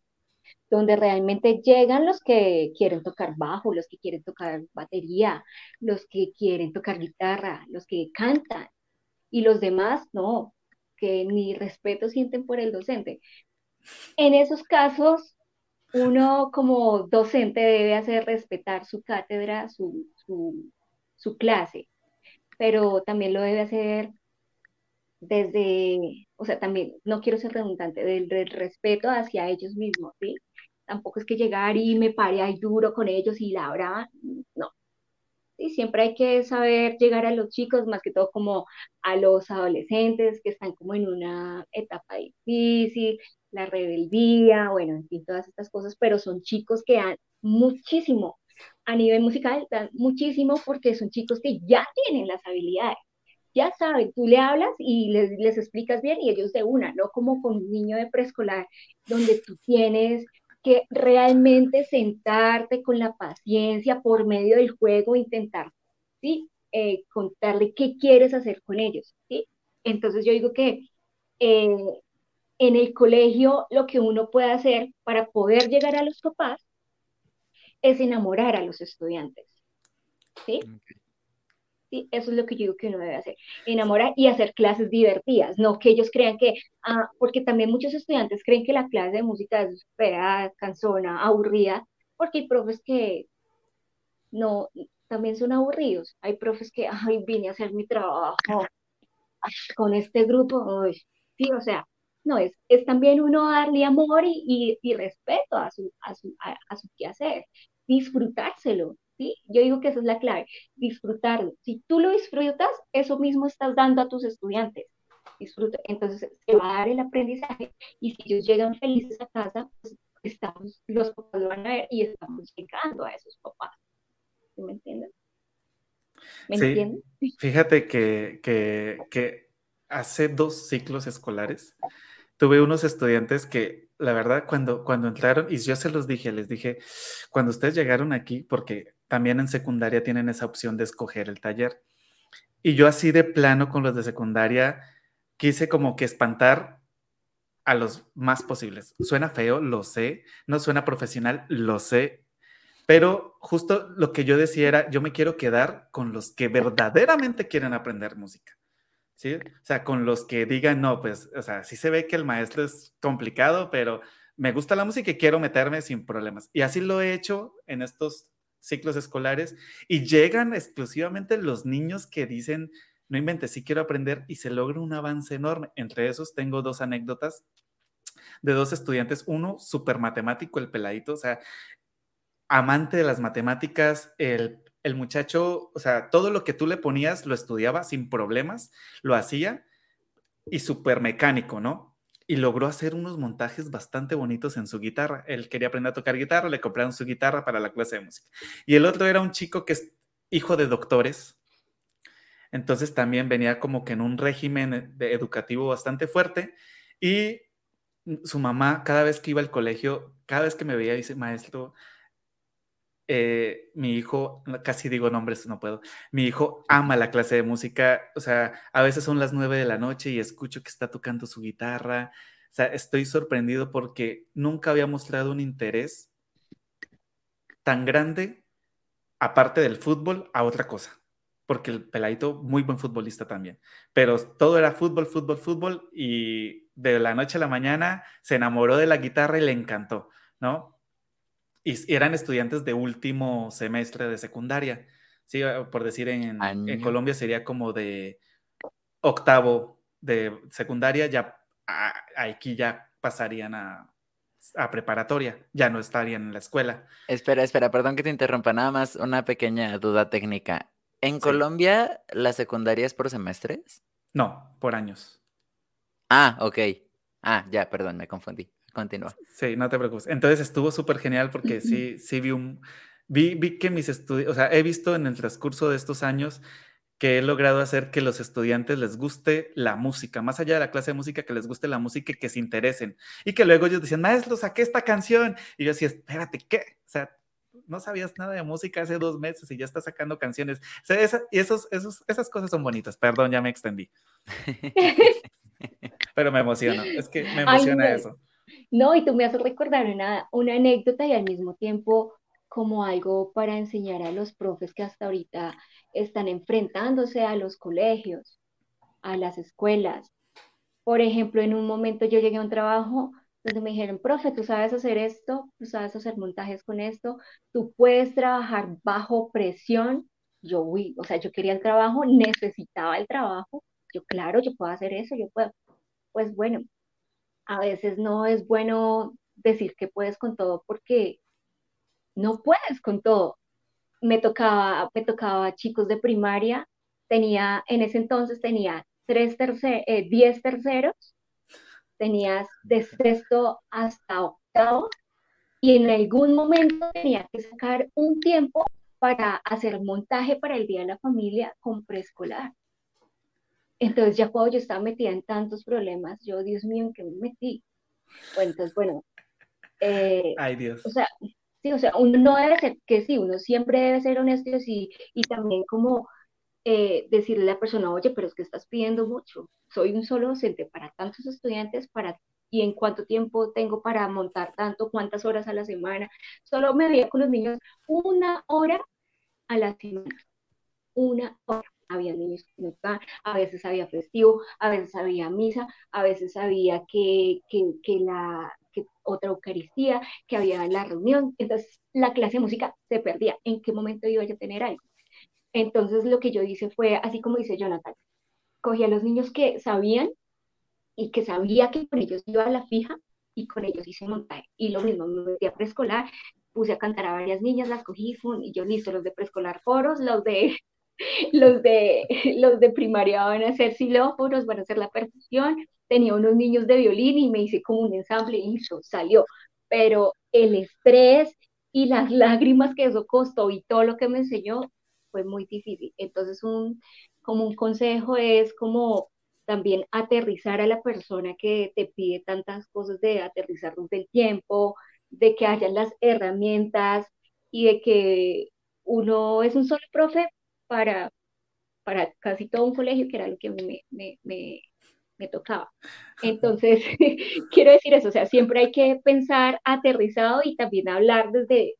donde realmente llegan los que quieren tocar bajo, los que quieren tocar batería, los que quieren tocar guitarra, los que cantan, y los demás no, que ni respeto sienten por el docente. En esos casos, uno como docente debe hacer respetar su cátedra, su, su, clase, pero también lo debe hacer desde, o sea, también, no quiero ser redundante, del, del respeto hacia ellos mismos, ¿sí? tampoco es que llegar y me pare ahí duro con ellos y la brava, no. Sí, siempre hay que saber llegar a los chicos, más que todo como a los adolescentes que están como en una etapa difícil, la rebeldía, bueno, en fin, todas estas cosas, pero son chicos que dan muchísimo a nivel musical, dan muchísimo porque son chicos que ya tienen las habilidades ya saben, tú le hablas y les, les, explicas bien y ellos de una, no como con un niño de preescolar donde tú tienes que realmente sentarte con la paciencia por medio del juego, intentar, ¿sí? Eh, contarle qué quieres hacer con ellos, ¿sí? Entonces yo digo que eh, en el colegio lo que uno puede hacer para poder llegar a los papás es enamorar a los estudiantes, ¿sí? Eso es lo que yo digo que uno debe hacer, enamorar y hacer clases divertidas, no que ellos crean que, ah, porque también muchos estudiantes creen que la clase de música es fea, cansona, aburrida, porque hay profes que no, también son aburridos, hay profes que, ay, vine a hacer mi trabajo con este grupo, sí, o sea, no, es, es también uno darle amor y, y, respeto a su, a su, a su quehacer, disfrutárselo, ¿sí? Yo digo que esa es la clave, disfrutarlo. Si tú lo disfrutas, eso mismo estás dando a tus estudiantes. disfruta. Entonces se va a dar el aprendizaje y si ellos llegan felices a casa, pues estamos, los papás lo van a ver y estamos llegando a esos papás. ¿Me entienden? ¿Me entienden? Fíjate que, que, que hace dos ciclos escolares tuve unos estudiantes que, la verdad, cuando, cuando entraron, y yo se los dije, les dije, cuando ustedes llegaron aquí, porque también en secundaria tienen esa opción de escoger el taller, y yo así de plano con los de secundaria, quise como que espantar a los más posibles. Suena feo, lo sé, no suena profesional, lo sé, pero justo lo que yo decía era, yo me quiero quedar con los que verdaderamente quieren aprender música. ¿Sí? O sea, con los que digan, no, pues, o sea, sí se ve que el maestro es complicado, pero me gusta la música y quiero meterme sin problemas. Y así lo he hecho en estos ciclos escolares y llegan exclusivamente los niños que dicen, no inventes, sí quiero aprender y se logra un avance enorme. Entre esos tengo dos anécdotas de dos estudiantes, uno súper matemático, el peladito, o sea, amante de las matemáticas, el, el muchacho, o sea, todo lo que tú le ponías lo estudiaba sin problemas, lo hacía y súper mecánico, ¿no? Y logró hacer unos montajes bastante bonitos en su guitarra. Él quería aprender a tocar guitarra, le compraron su guitarra para la clase de música. Y el otro era un chico que es hijo de doctores, entonces también venía como que en un régimen educativo bastante fuerte y su mamá cada vez que iba al colegio, cada vez que me veía dice, maestro, eh, mi hijo, casi digo nombres, no puedo, mi hijo ama la clase de música, o sea, a veces son las nueve de la noche y escucho que está tocando su guitarra, o sea, estoy sorprendido porque nunca había mostrado un interés tan grande, aparte del fútbol, a otra cosa porque el peladito, muy buen futbolista también, pero todo era fútbol, fútbol, fútbol, y de la noche a la mañana se enamoró de la guitarra y le encantó, ¿no? Y eran estudiantes de último semestre de secundaria, ¿sí? Ah, por decir, en, en Colombia sería como de octavo de secundaria, ya aquí ya pasarían a, a preparatoria, ya no estarían en la escuela. Espera, espera, perdón que te interrumpa, nada más una pequeña duda técnica. ¿En Colombia la secundaria es por semestres? No, por años. Ah, ok. Ah, ya, perdón, me confundí. Continúa. Sí, no te preocupes. Entonces estuvo súper genial porque sí, sí vi un... Vi, vi que mis estudios, o sea, he visto en el transcurso de estos años que he logrado hacer que los estudiantes les guste la música, más allá de la clase de música, que les guste la música y que se interesen. Y que luego ellos decían, maestro, saqué esta canción. Y yo decía, espérate, ¿qué? O sea, no sabías nada de música hace dos meses y ya estás sacando canciones. y esos, esos, esas cosas son bonitas. Perdón, ya me extendí. Pero me emociona, es que me emociona eso. No, y tú me haces recordar una, una anécdota y al mismo tiempo como algo para enseñar a los profes que hasta ahorita están enfrentándose a los colegios, a las escuelas. Por ejemplo, en un momento yo llegué a un trabajo entonces me dijeron, profe, tú sabes hacer esto, tú sabes hacer montajes con esto, tú puedes trabajar bajo presión. Yo, uy, o sea, yo quería el trabajo, necesitaba el trabajo. Yo, claro, yo puedo hacer eso, yo puedo. Pues bueno, a veces no es bueno decir que puedes con todo porque no puedes con todo. Me tocaba, me tocaba chicos de primaria, tenía, en ese entonces tenía tres tercer, eh, diez terceros tenías de sexto hasta octavo y en algún momento tenía que sacar un tiempo para hacer montaje para el Día de la Familia con preescolar. Entonces ya cuando yo estaba metida en tantos problemas, yo, Dios mío, ¿en qué me metí? Entonces, bueno. Eh, Ay, Dios. O sea, sí, o sea, uno no debe ser, que sí, uno siempre debe ser honesto y, y también como eh, decirle a la persona, oye, pero es que estás pidiendo mucho. Soy un solo docente para tantos estudiantes, para y en cuánto tiempo tengo para montar tanto, cuántas horas a la semana. Solo me veía con los niños una hora a la semana. Una hora. Había niños que no estaban, a veces había festivo, a veces había misa, a veces había que, que, que la que otra Eucaristía, que había la reunión. Entonces la clase de música se perdía. ¿En qué momento iba yo a tener algo? Entonces lo que yo hice fue, así como dice Jonathan, cogí a los niños que sabían y que sabía que con ellos iba a la fija y con ellos hice montaje. Y lo mismo, me metí a preescolar, puse a cantar a varias niñas, las cogí y yo listo, los de preescolar foros, los de los de, los de primaria van a hacer xilófonos, van a hacer la percusión, tenía unos niños de violín y me hice como un ensamble y eso salió, pero el estrés y las lágrimas que eso costó y todo lo que me enseñó fue muy difícil. Entonces, un, como un consejo es como también aterrizar a la persona que te pide tantas cosas de aterrizarnos del tiempo, de que hayan las herramientas y de que uno es un solo profe para, para casi todo un colegio, que era lo que me, me, me, me tocaba. Entonces, quiero decir eso, o sea, siempre hay que pensar aterrizado y también hablar desde,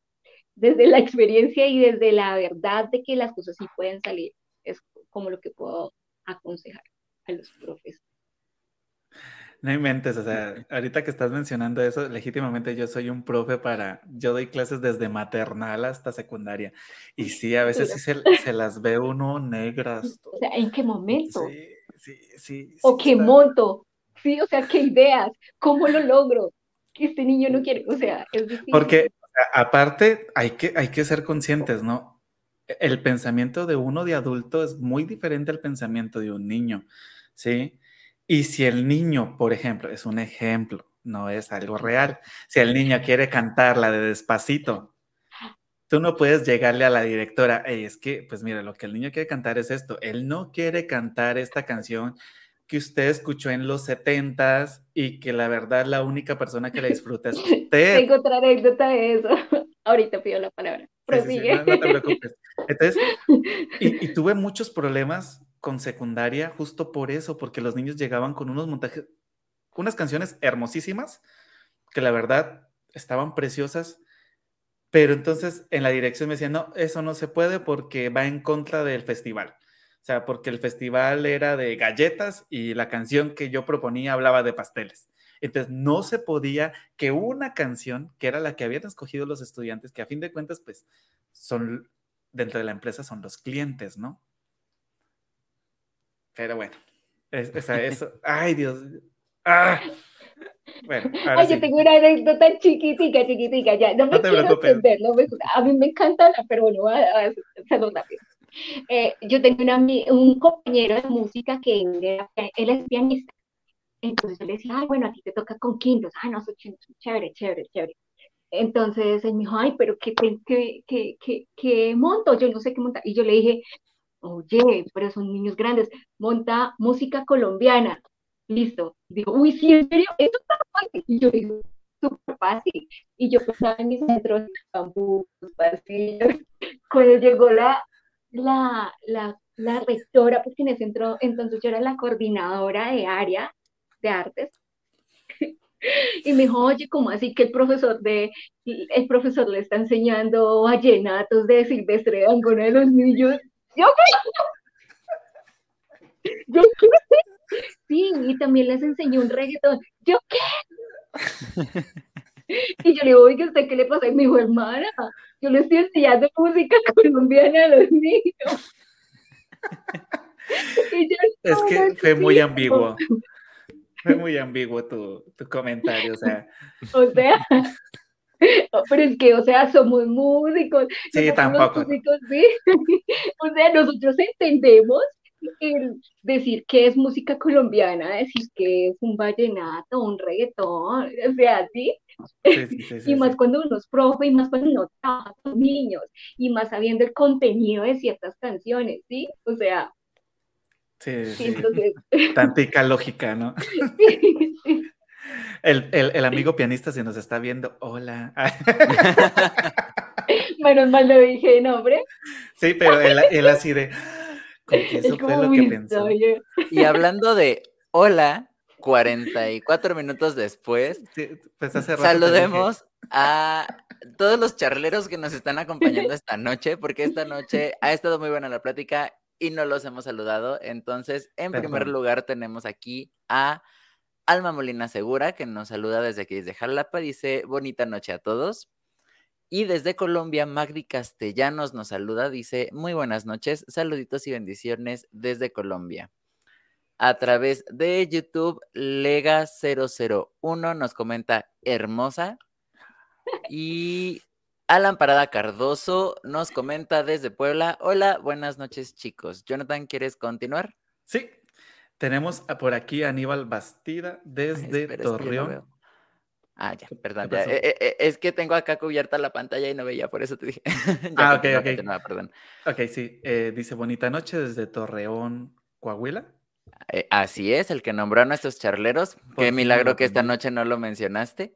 desde la experiencia y desde la verdad de que las cosas sí pueden salir. Es como lo que puedo aconsejar a los profes. No inventes, o sea, ahorita que estás mencionando eso, legítimamente yo soy un profe para, yo doy clases desde maternal hasta secundaria. Y sí, a veces sí se, las ve uno negras. O sea, ¿en qué momento? Sí, sí, sí. o qué monto. Sí, o sea, qué ideas, cómo lo logro, que este niño no quiere, o sea, es difícil. Porque aparte hay que, hay que ser conscientes, ¿no? El pensamiento de uno de adulto es muy diferente al pensamiento de un niño, ¿sí? Y si el niño, por ejemplo, es un ejemplo, no es algo real, si el niño quiere cantar la de despacito, tú no puedes llegarle a la directora, hey, es que, pues mira, lo que el niño quiere cantar es esto, él no quiere cantar esta canción que usted escuchó en los setentas y que la verdad la única persona que la disfruta es usted. Tengo otra anécdota de eso. Ahorita pido la palabra. Prosigue. no, te preocupes. Entonces, y, tuve muchos problemas con secundaria justo por eso, porque los niños llegaban con unos montajes, unas canciones hermosísimas, que la verdad estaban preciosas, pero entonces en la dirección me decían, no, eso no se puede porque va en contra del festival. O sea, porque el festival era de galletas y la canción que yo proponía hablaba de pasteles. Entonces, no se podía que una canción, que era la que habían escogido los estudiantes, que a fin de cuentas, pues, son, dentro de la empresa son los clientes, ¿no? Pero bueno, es, esa, eso, ay Dios, ah. Bueno, Ay, yo tengo una anécdota chiquitica, chiquitica, ya, no me quiero entender, no me, a mí me encanta, pero bueno, voy a, a hacerlo rápido. Eh, yo tengo un compañero de música que él es pianista. Entonces yo le decía, ay, bueno, a ti te toca con quintos. Ah, no, soy chévere, chévere, chévere. Entonces él me dijo, ay, pero ¿qué, qué, qué, qué, qué monto? Yo no sé qué montar. Y yo le dije, oye, pero son niños grandes, monta música colombiana. Listo. Digo, uy, sí, en serio, esto está fácil. Y yo digo, súper fácil. Y yo pensaba en mis centros, campus, pasillos. Cuando llegó la, la, la, la rectora, porque en ese centro, entonces yo era la coordinadora de área de artes. Y me dijo, oye, ¿cómo así que el profesor de, el profesor le está enseñando vallenatos de Silvestre Dangona de los niños? ¿Yo qué? ¿Yo qué? Sí, y también les enseñó un reggaetón. ¿Yo qué? Y yo le digo, oye, ¿usted qué le pasa? Y me dijo, hermana, yo le estoy enseñando música colombiana a los niños. es que fue muy ambiguo. Fue muy ambiguo tu, tu comentario, o sea. O sea, pero es que, o sea, somos músicos. Sí, tampoco. Músicos, ¿sí? O sea, nosotros entendemos el decir que es música colombiana, decir que es un vallenato, un reggaetón, o sea, ¿sí? y más cuando uno es profe, y más cuando uno trabaja con niños, y más sabiendo el contenido de ciertas canciones, ¿sí? O sea. Sí, sí. Entonces... Tantica lógica, ¿no? El, el, el, amigo pianista si nos está viendo, hola. Menos mal le dije nombre. Sí, pero él, él así de, eso fue lo que pensó. Y hablando de hola, 44 minutos después, pues saludemos a todos los charleros que nos están acompañando esta noche, porque esta noche ha estado muy buena la plática y no los hemos saludado. Entonces, en primer lugar, tenemos aquí a Alma Molina Segura, que nos saluda desde aquí, desde Jalapa. Dice, bonita noche a todos. Y desde Colombia, Magdi Castellanos nos saluda, dice, muy buenas noches, saluditos y bendiciones desde Colombia a través de YouTube. Lega001 nos comenta hermosa. Y Alan Parada Cardoso nos comenta desde Puebla. Hola, buenas noches, chicos. Jonathan, ¿quieres continuar? Sí, tenemos por aquí a Aníbal Bastida desde Torreón. ah, ya, perdón. Eh, eh, eh, es que tengo acá cubierta la pantalla y no veía, por eso te dije. ah, ok, ok. perdón. Ok, sí. dice bonita noche desde Torreón, Coahuila. así es, el que nombró a nuestros charleros. Qué milagro que esta noche no lo mencionaste.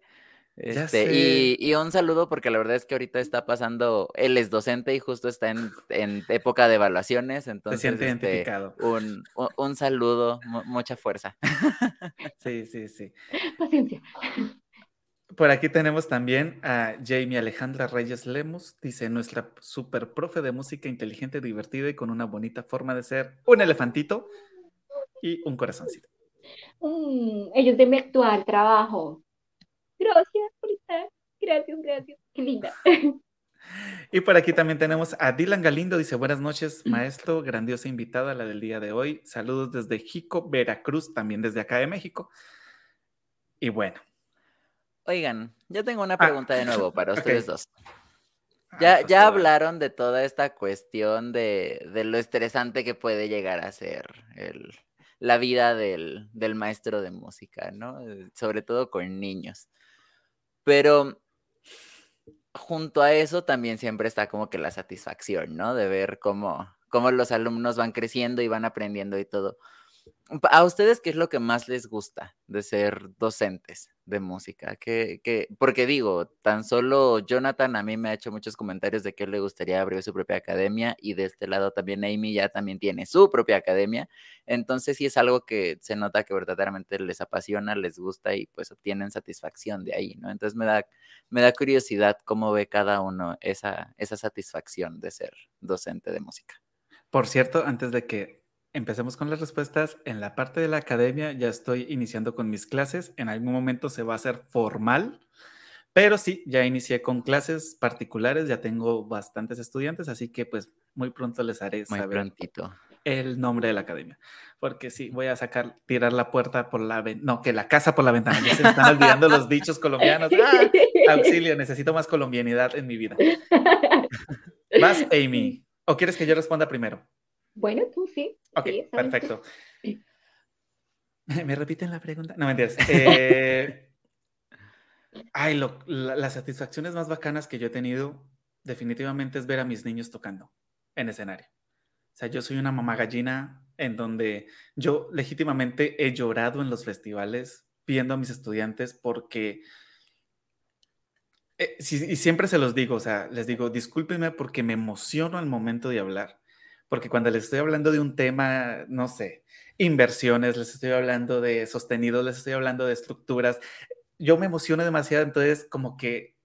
Este, y, un saludo porque la verdad es que ahorita está pasando, él es docente y justo está en, época de evaluaciones, entonces este, un, un, saludo, mucha fuerza. Sí, sí, sí. Paciencia. Por aquí tenemos también a Jamie Alejandra Reyes Lemus, dice nuestra super profe de música inteligente, divertida y con una bonita forma de ser, un elefantito y un corazoncito. Mm, ellos de mi actual trabajo. Gracias por estar. Gracias, gracias. Qué linda. Y por aquí también tenemos a Dylan Galindo, dice buenas noches, maestro, grandiosa invitada la del día de hoy. Saludos desde Jico, Veracruz, también desde acá de México. Y bueno. Oigan, yo tengo una pregunta de nuevo para ustedes dos. Ah, ya, pues ya hablaron de toda esta cuestión de, de, lo estresante que puede llegar a ser el, la vida del, del maestro de música, ¿no? Sobre todo con niños. Pero junto a eso también siempre está como que la satisfacción, ¿no? De ver cómo, cómo los alumnos van creciendo y van aprendiendo y todo. ¿A ustedes qué es lo que más les gusta de ser docentes de música? ¿Qué, Porque digo, tan solo Jonathan a mí me ha hecho muchos comentarios de que le gustaría abrir su propia academia y de este lado también Amy ya también tiene su propia academia. Entonces sí es algo que se nota que verdaderamente les apasiona, les gusta y pues obtienen satisfacción de ahí, ¿no? Entonces me da, me da curiosidad cómo ve cada uno esa, esa satisfacción de ser docente de música. Por cierto, antes de que Empecemos con las respuestas. En la parte de la academia ya estoy iniciando con mis clases. En algún momento se va a hacer formal, pero sí, ya inicié con clases particulares, ya tengo bastantes estudiantes, así que pues muy pronto les haré saber el nombre de la academia. Porque sí, voy a sacar, tirar la puerta por la ventana, no, que la casa por la ventana. Ya se me están olvidando los dichos colombianos. ¡Ah! Auxilio, necesito más colombianidad en mi vida. Más, Amy. ¿O quieres que yo responda primero? Bueno, tú sí. Ok, perfecto. ¿Me repiten la pregunta? No, mentiras. Eh, ay, las satisfacciones más bacanas que yo he tenido definitivamente es ver a mis niños tocando en escenario. O sea, yo soy una mamá gallina en donde yo legítimamente he llorado en los festivales viendo a mis estudiantes porque... Eh, y siempre se los digo, o sea, les digo, discúlpenme porque me emociono al momento de hablar porque cuando les estoy hablando de un tema, no sé, inversiones, les estoy hablando de sostenidos, les estoy hablando de estructuras, yo me emociono demasiado, entonces como que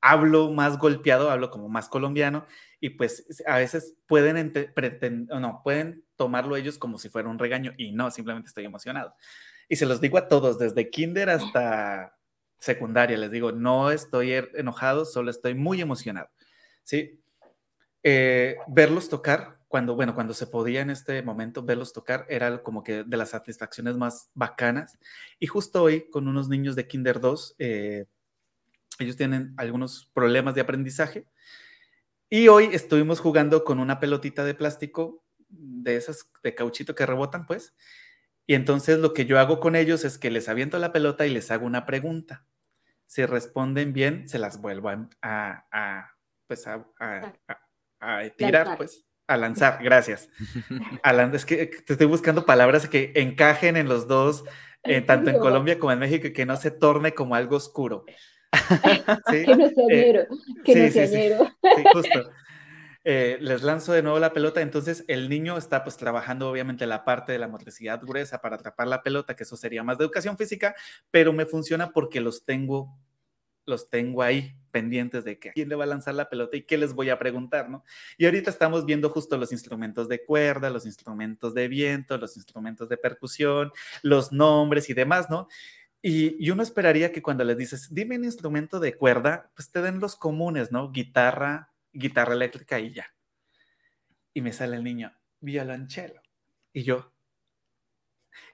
hablo más golpeado, hablo como más colombiano y pues a veces pueden no, pueden tomarlo ellos como si fuera un regaño y no, simplemente estoy emocionado. Y se los digo a todos, desde kinder hasta secundaria, les digo, no estoy er, enojado, solo estoy muy emocionado. ¿Sí? Eh, verlos tocar cuando, bueno, cuando se podía en este momento verlos tocar, era como que de las satisfacciones más bacanas. Y justo hoy, con unos niños de Kinder 2, eh, ellos tienen algunos problemas de aprendizaje. Y hoy estuvimos jugando con una pelotita de plástico, de esas de cauchito que rebotan, pues. Y entonces lo que yo hago con ellos es que les aviento la pelota y les hago una pregunta. Si responden bien, se las vuelvo a, pues a, a tirar, pues a lanzar, gracias. es que te estoy buscando palabras que encajen en los dos, eh, tanto en Colombia como en México, y que no se torne como algo oscuro. Que no sea eh, que no sea sí, sí, justo. Eh, les lanzo de nuevo la pelota, entonces el niño está pues trabajando obviamente la parte de la motricidad gruesa para atrapar la pelota, que eso sería más de educación física, pero me funciona porque los tengo los tengo ahí pendientes de que quién le va a lanzar la pelota y qué les voy a preguntar, ¿no? Y ahorita estamos viendo justo los instrumentos de cuerda, los instrumentos de viento, los instrumentos de percusión, los nombres y demás, ¿no? Y, uno esperaría que cuando les dices, dime un instrumento de cuerda, pues te den los comunes, ¿no? Guitarra, guitarra eléctrica y ya. Y me sale el niño, violonchelo. Y yo,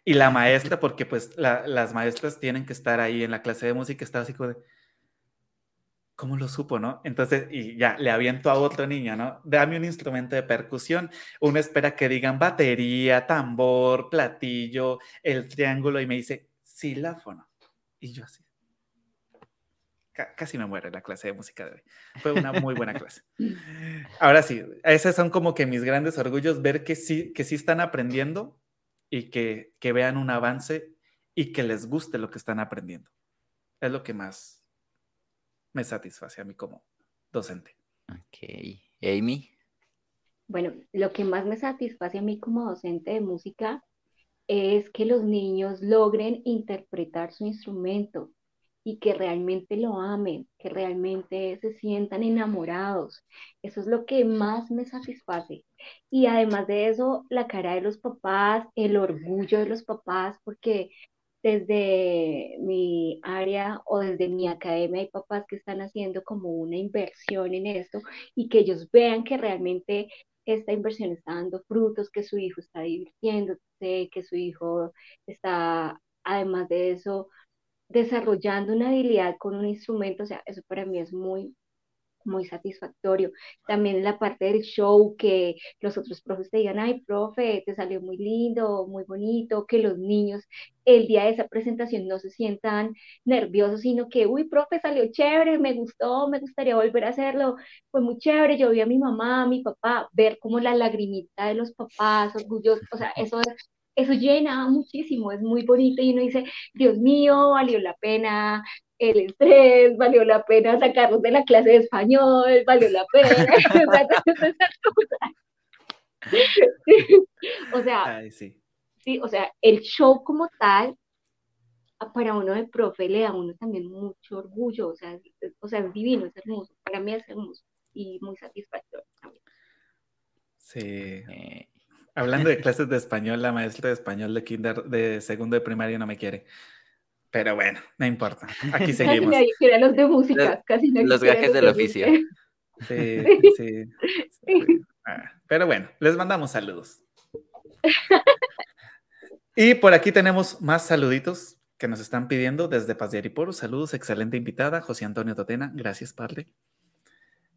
y la maestra, porque pues las maestras tienen que estar ahí en la clase de música, está así como de, ¿cómo lo supo, no? Entonces, y ya, le aviento a otro niño, ¿no? Dame un instrumento de percusión. Uno espera que digan batería, tambor, platillo, el triángulo, y me dice xilófono. Y yo así. Casi me muero la clase de música de hoy. Fue una muy buena clase. Ahora sí, esos son como que mis grandes orgullos, ver que sí, que sí están aprendiendo y que, que vean un avance y que les guste lo que están aprendiendo. Es lo que más me satisface a mí como docente. Ok. Amy. Bueno, lo que más me satisface a mí como docente de música es que los niños logren interpretar su instrumento y que realmente lo amen, que realmente se sientan enamorados. Eso es lo que más me satisface. Y además de eso, la cara de los papás, el orgullo de los papás, porque desde mi área o desde mi academia hay papás que están haciendo como una inversión en esto y que ellos vean que realmente esta inversión está dando frutos, que su hijo está divirtiéndose, que su hijo está, además de eso, desarrollando una habilidad con un instrumento, o sea, eso para mí es muy, muy satisfactorio. También la parte del show, que los otros profes te digan, ay, profe, te salió muy lindo, muy bonito, que los niños el día de esa presentación no se sientan nerviosos, sino que, uy, profe, salió chévere, me gustó, me gustaría volver a hacerlo, fue muy chévere, yo vi a mi mamá, a mi papá, ver como la lagrimita de los papás, orgullosos, o sea, eso eso llena muchísimo, es muy bonito y uno dice, Dios mío, valió la pena el estrés, valió la pena sacarlos de la clase de español, valió la pena. o sea, sí. sí, o sea, el show como tal, para uno de profe le da a uno también mucho orgullo, o sea, es, o sea, es divino, es hermoso, para mí es hermoso y muy satisfactorio también. Sí. Eh, hablando de clases de español, la maestra de español de kinder, de segundo de primaria no me quiere. Pero bueno, no importa. Aquí seguimos. Casi nadie los de música, casi Los gajes del oficio. Sí, sí. Ah, pero bueno, les mandamos saludos. Y por aquí tenemos más saluditos que nos están pidiendo desde Paz de Ariporo. Saludos, excelente invitada, José Antonio Totena. Gracias, padre.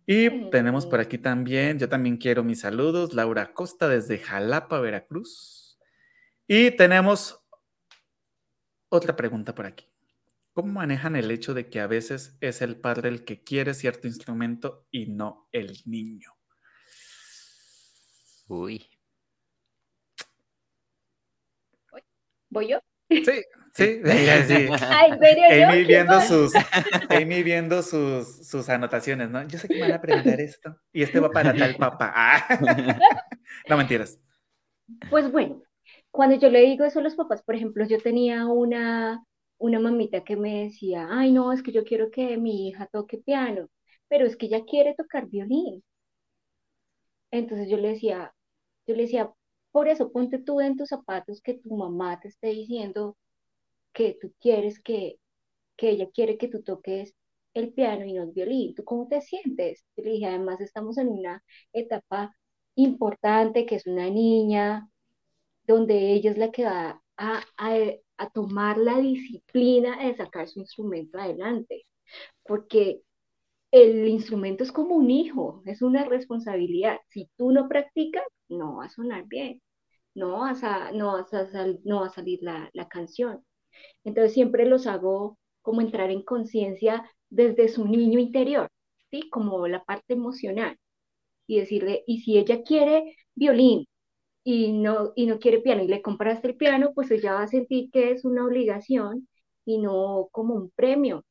Y tenemos por aquí también, yo también quiero mis saludos, Laura Costa desde Jalapa, Veracruz. Y tenemos otra pregunta por aquí. ¿Cómo manejan el hecho de que a veces es el padre el que quiere cierto instrumento y no el niño? Uy. ¿Voy yo? Sí, sí, sí. Amy, viendo sus, Amy viendo sus, sus anotaciones, ¿no? Yo sé que me van a preguntar esto y este va para tal papá. no mentiras. Pues bueno, cuando yo le digo eso a los papás, por ejemplo, yo tenía una, una mamita que me decía, ay, no, es que yo quiero que mi hija toque piano, pero es que ella quiere tocar violín. Entonces yo le decía, yo le decía, por eso ponte tú en tus zapatos que tu mamá te esté diciendo que tú quieres que, que ella quiere que tú toques el piano y no el violín. ¿Tú cómo te sientes? Le dije, además estamos en una etapa importante que es una niña, donde ella es la que va a, a, tomar la disciplina de sacar su instrumento adelante, porque el instrumento es como un hijo, es una responsabilidad. Si tú no practicas, no va a sonar bien, no, a no va a salir la, la canción. Entonces siempre los hago como entrar en conciencia desde su niño interior, ¿sí? Como la parte emocional. Y decirle, y si ella quiere violín, y no, y no quiere piano y le compraste el piano, pues ella va a sentir que es una obligación y no como un premio.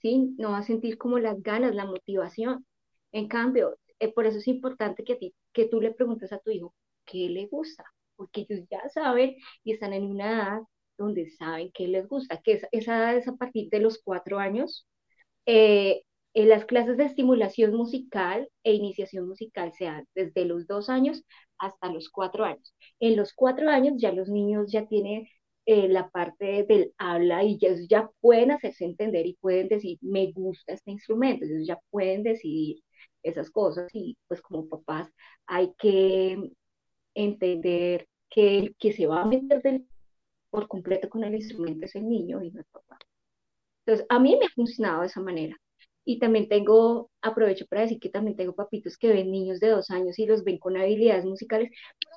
¿Sí? No va a sentir como las ganas, la motivación. En cambio, eh, por eso es importante que, a ti, que tú le preguntes a tu hijo qué le gusta, porque ellos ya saben y están en una edad donde saben qué les gusta, que esa edad es a partir de los cuatro años. Eh, en las clases de estimulación musical e iniciación musical se dan desde los dos años hasta los cuatro años. En los cuatro años ya los niños ya tienen eh, la parte del habla y ya, ya pueden hacerse entender y pueden decir, me gusta este instrumento, ellos ya pueden decidir esas cosas y pues como papás hay que entender que el que se va a meter por completo con el instrumento es el niño y no el papá. Entonces, a mí me ha funcionado de esa manera. Y también tengo, aprovecho para decir que también tengo papitos que ven niños de dos años y los ven con habilidades musicales.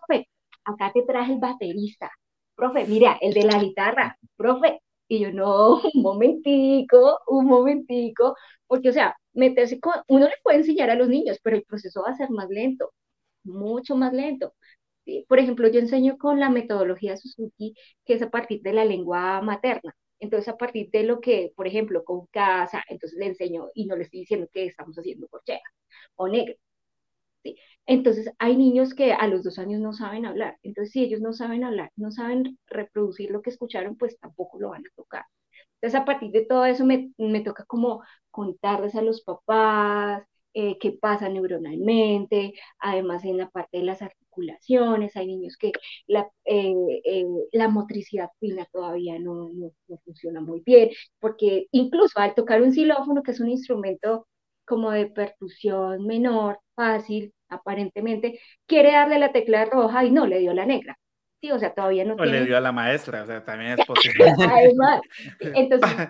Profe, acá te traje el baterista. Profe, mira, el de la guitarra. Profe, y yo, no, un momentico, un momentico, porque, o sea, meterse con, uno le puede enseñar a los niños, pero el proceso va a ser más lento, mucho más lento. Por ejemplo, yo enseño con la metodología Suzuki, que es a partir de la lengua materna. Entonces, a partir de lo que, por ejemplo, con casa, entonces le enseño y no le estoy diciendo que estamos haciendo corchea o negro. ¿sí? Entonces, hay niños que a los dos años no saben hablar. Entonces, si ellos no saben hablar, no saben reproducir lo que escucharon, pues tampoco lo van a tocar. Entonces, a partir de todo eso, me, me toca como contarles a los papás eh, qué pasa neuronalmente, además en la parte de las articulaciones, hay niños que la, eh, eh, la motricidad fina todavía no, no, no, funciona muy bien, porque incluso al tocar un xilófono, que es un instrumento como de percusión menor, fácil, aparentemente, quiere darle la tecla roja y no le dio la negra. Sí, o sea, todavía no. O le dio a la maestra, o sea, también es posible. Además, entonces,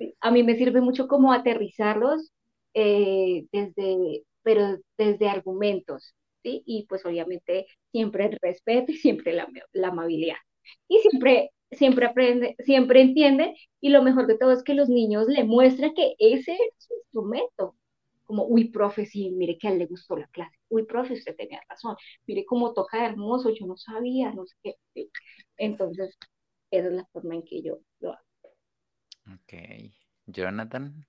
a mí me sirve mucho como aterrizarlos eh, desde, pero desde argumentos, ¿sí? Y pues obviamente siempre el respeto y siempre la, amabilidad. Y siempre, siempre aprende, siempre entienden, y lo mejor de todo es que los niños le muestran que ese es su instrumento, como, uy, profe, sí, mire que a él le gustó la clase, uy, profe, usted tenía razón, mire cómo toca hermoso, yo no sabía, no sé qué. Entonces, esa es la forma en que yo lo hago. Ok. Jonathan.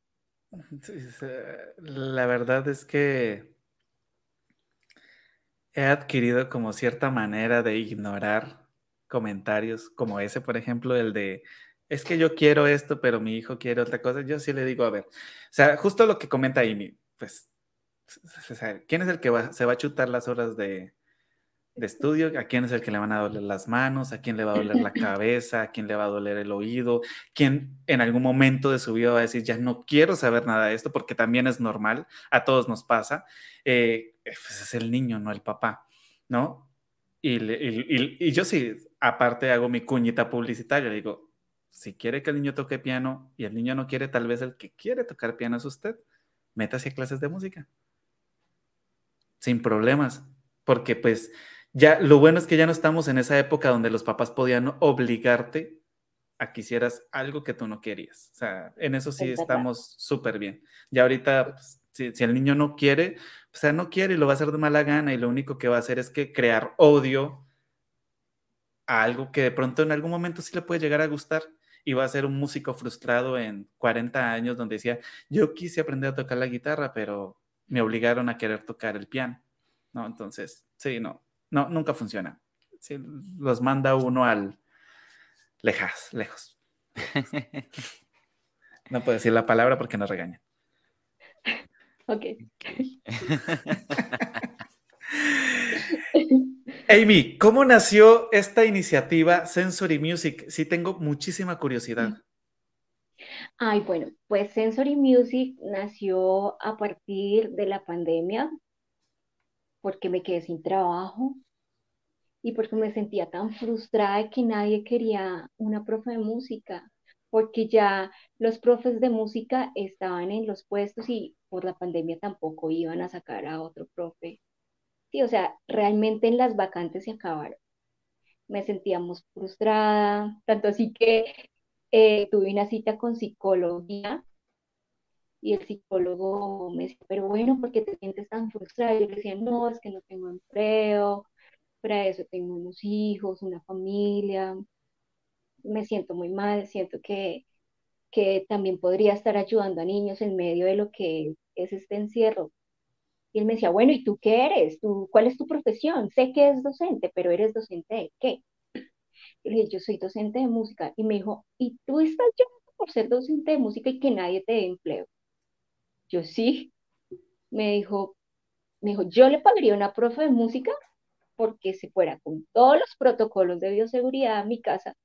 La verdad es que he adquirido como cierta manera de ignorar comentarios como ese, por ejemplo, el de, es que yo quiero esto, pero mi hijo quiere otra cosa. Yo sí le digo, a ver, o sea, justo lo que comenta Amy, pues, ¿quién es el que se va a chutar las horas de, de estudio, a quién es el que le van a doler las manos, a quién le va a doler la cabeza, a quién le va a doler el oído, quién en algún momento de su vida va a decir, ya no quiero saber nada de esto, porque también es normal, a todos nos pasa, eh, pues es el niño, no el papá, ¿no? Y, yo sí, aparte hago mi cuñita publicitaria, digo, si quiere que el niño toque piano y el niño no quiere, tal vez el que quiere tocar piano es usted, métase a clases de música. Sin problemas, porque pues ya lo bueno es que ya no estamos en esa época donde los papás podían obligarte a que hicieras algo que tú no querías. O sea, en eso sí estamos súper bien. Ya ahorita, pues, si, el niño no quiere, o sea, no quiere y lo va a hacer de mala gana y lo único que va a hacer es que crear odio a algo que de pronto en algún momento sí le puede llegar a gustar y va a ser un músico frustrado en 40 años donde decía, yo quise aprender a tocar la guitarra, pero me obligaron a querer tocar el piano. ¿No? Entonces, sí, no, no, nunca funciona. los manda uno al lejas, lejos. No puedo decir la palabra porque nos regañan. Ok. Amy, ¿cómo nació esta iniciativa Sensory Music? Sí, tengo muchísima curiosidad. Ay, bueno, pues Sensory Music nació a partir de la pandemia porque me quedé sin trabajo y porque me sentía tan frustrada de que nadie quería una profe de música, porque ya los profes de música estaban en los puestos y por la pandemia tampoco iban a sacar a otro profe. Sí, o sea, realmente en las vacantes se acabaron. Me sentíamos frustrada, tanto así que eh, tuve una cita con psicología y el psicólogo me decía, pero bueno, ¿por qué te sientes tan frustrada? Yo le decía, no, es que no tengo empleo, para eso tengo unos hijos, una familia, me siento muy mal, siento que, que también podría estar ayudando a niños en medio de lo que es este encierro. Y él me decía, bueno, ¿y tú qué eres? ¿Tú, ¿Cuál es tu profesión? Sé que es docente, pero ¿eres docente de qué? Yo le dije, yo soy docente de música. Y me dijo, ¿y tú estás llorando por ser docente de música y que nadie te dé empleo? Yo sí. Me dijo, me dijo, yo le pagaría una profe de música porque se fuera con todos los protocolos de bioseguridad a mi casa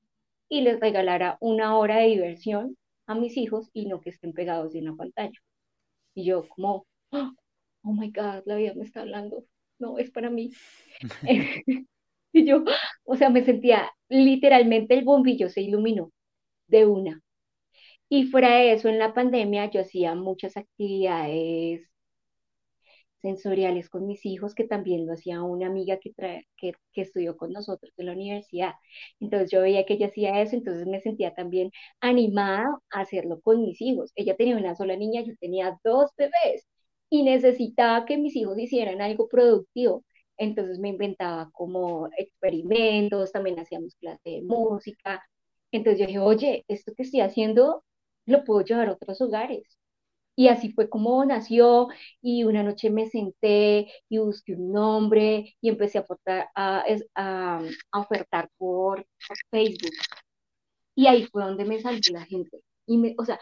y les regalara una hora de diversión a mis hijos y no que estén pegados de una pantalla. Y yo como, oh my God, la vida me está hablando, no, es para mí. y yo, o sea, me sentía literalmente el bombillo se iluminó de una. Y fuera de eso, en la pandemia yo hacía muchas actividades sensoriales con mis hijos, que también lo hacía una amiga que, que, que, estudió con nosotros en la universidad. Entonces yo veía que ella hacía eso, entonces me sentía también animada a hacerlo con mis hijos. Ella tenía una sola niña, yo tenía dos bebés y necesitaba que mis hijos hicieran algo productivo. Entonces me inventaba como experimentos, también hacíamos clase de música. Entonces yo dije, oye, esto que estoy haciendo lo puedo llevar a otros hogares. Y así fue como nació y una noche me senté y busqué un nombre y empecé a, a, a ofertar por, Facebook. Y ahí fue donde me salió la gente. Y me, o sea,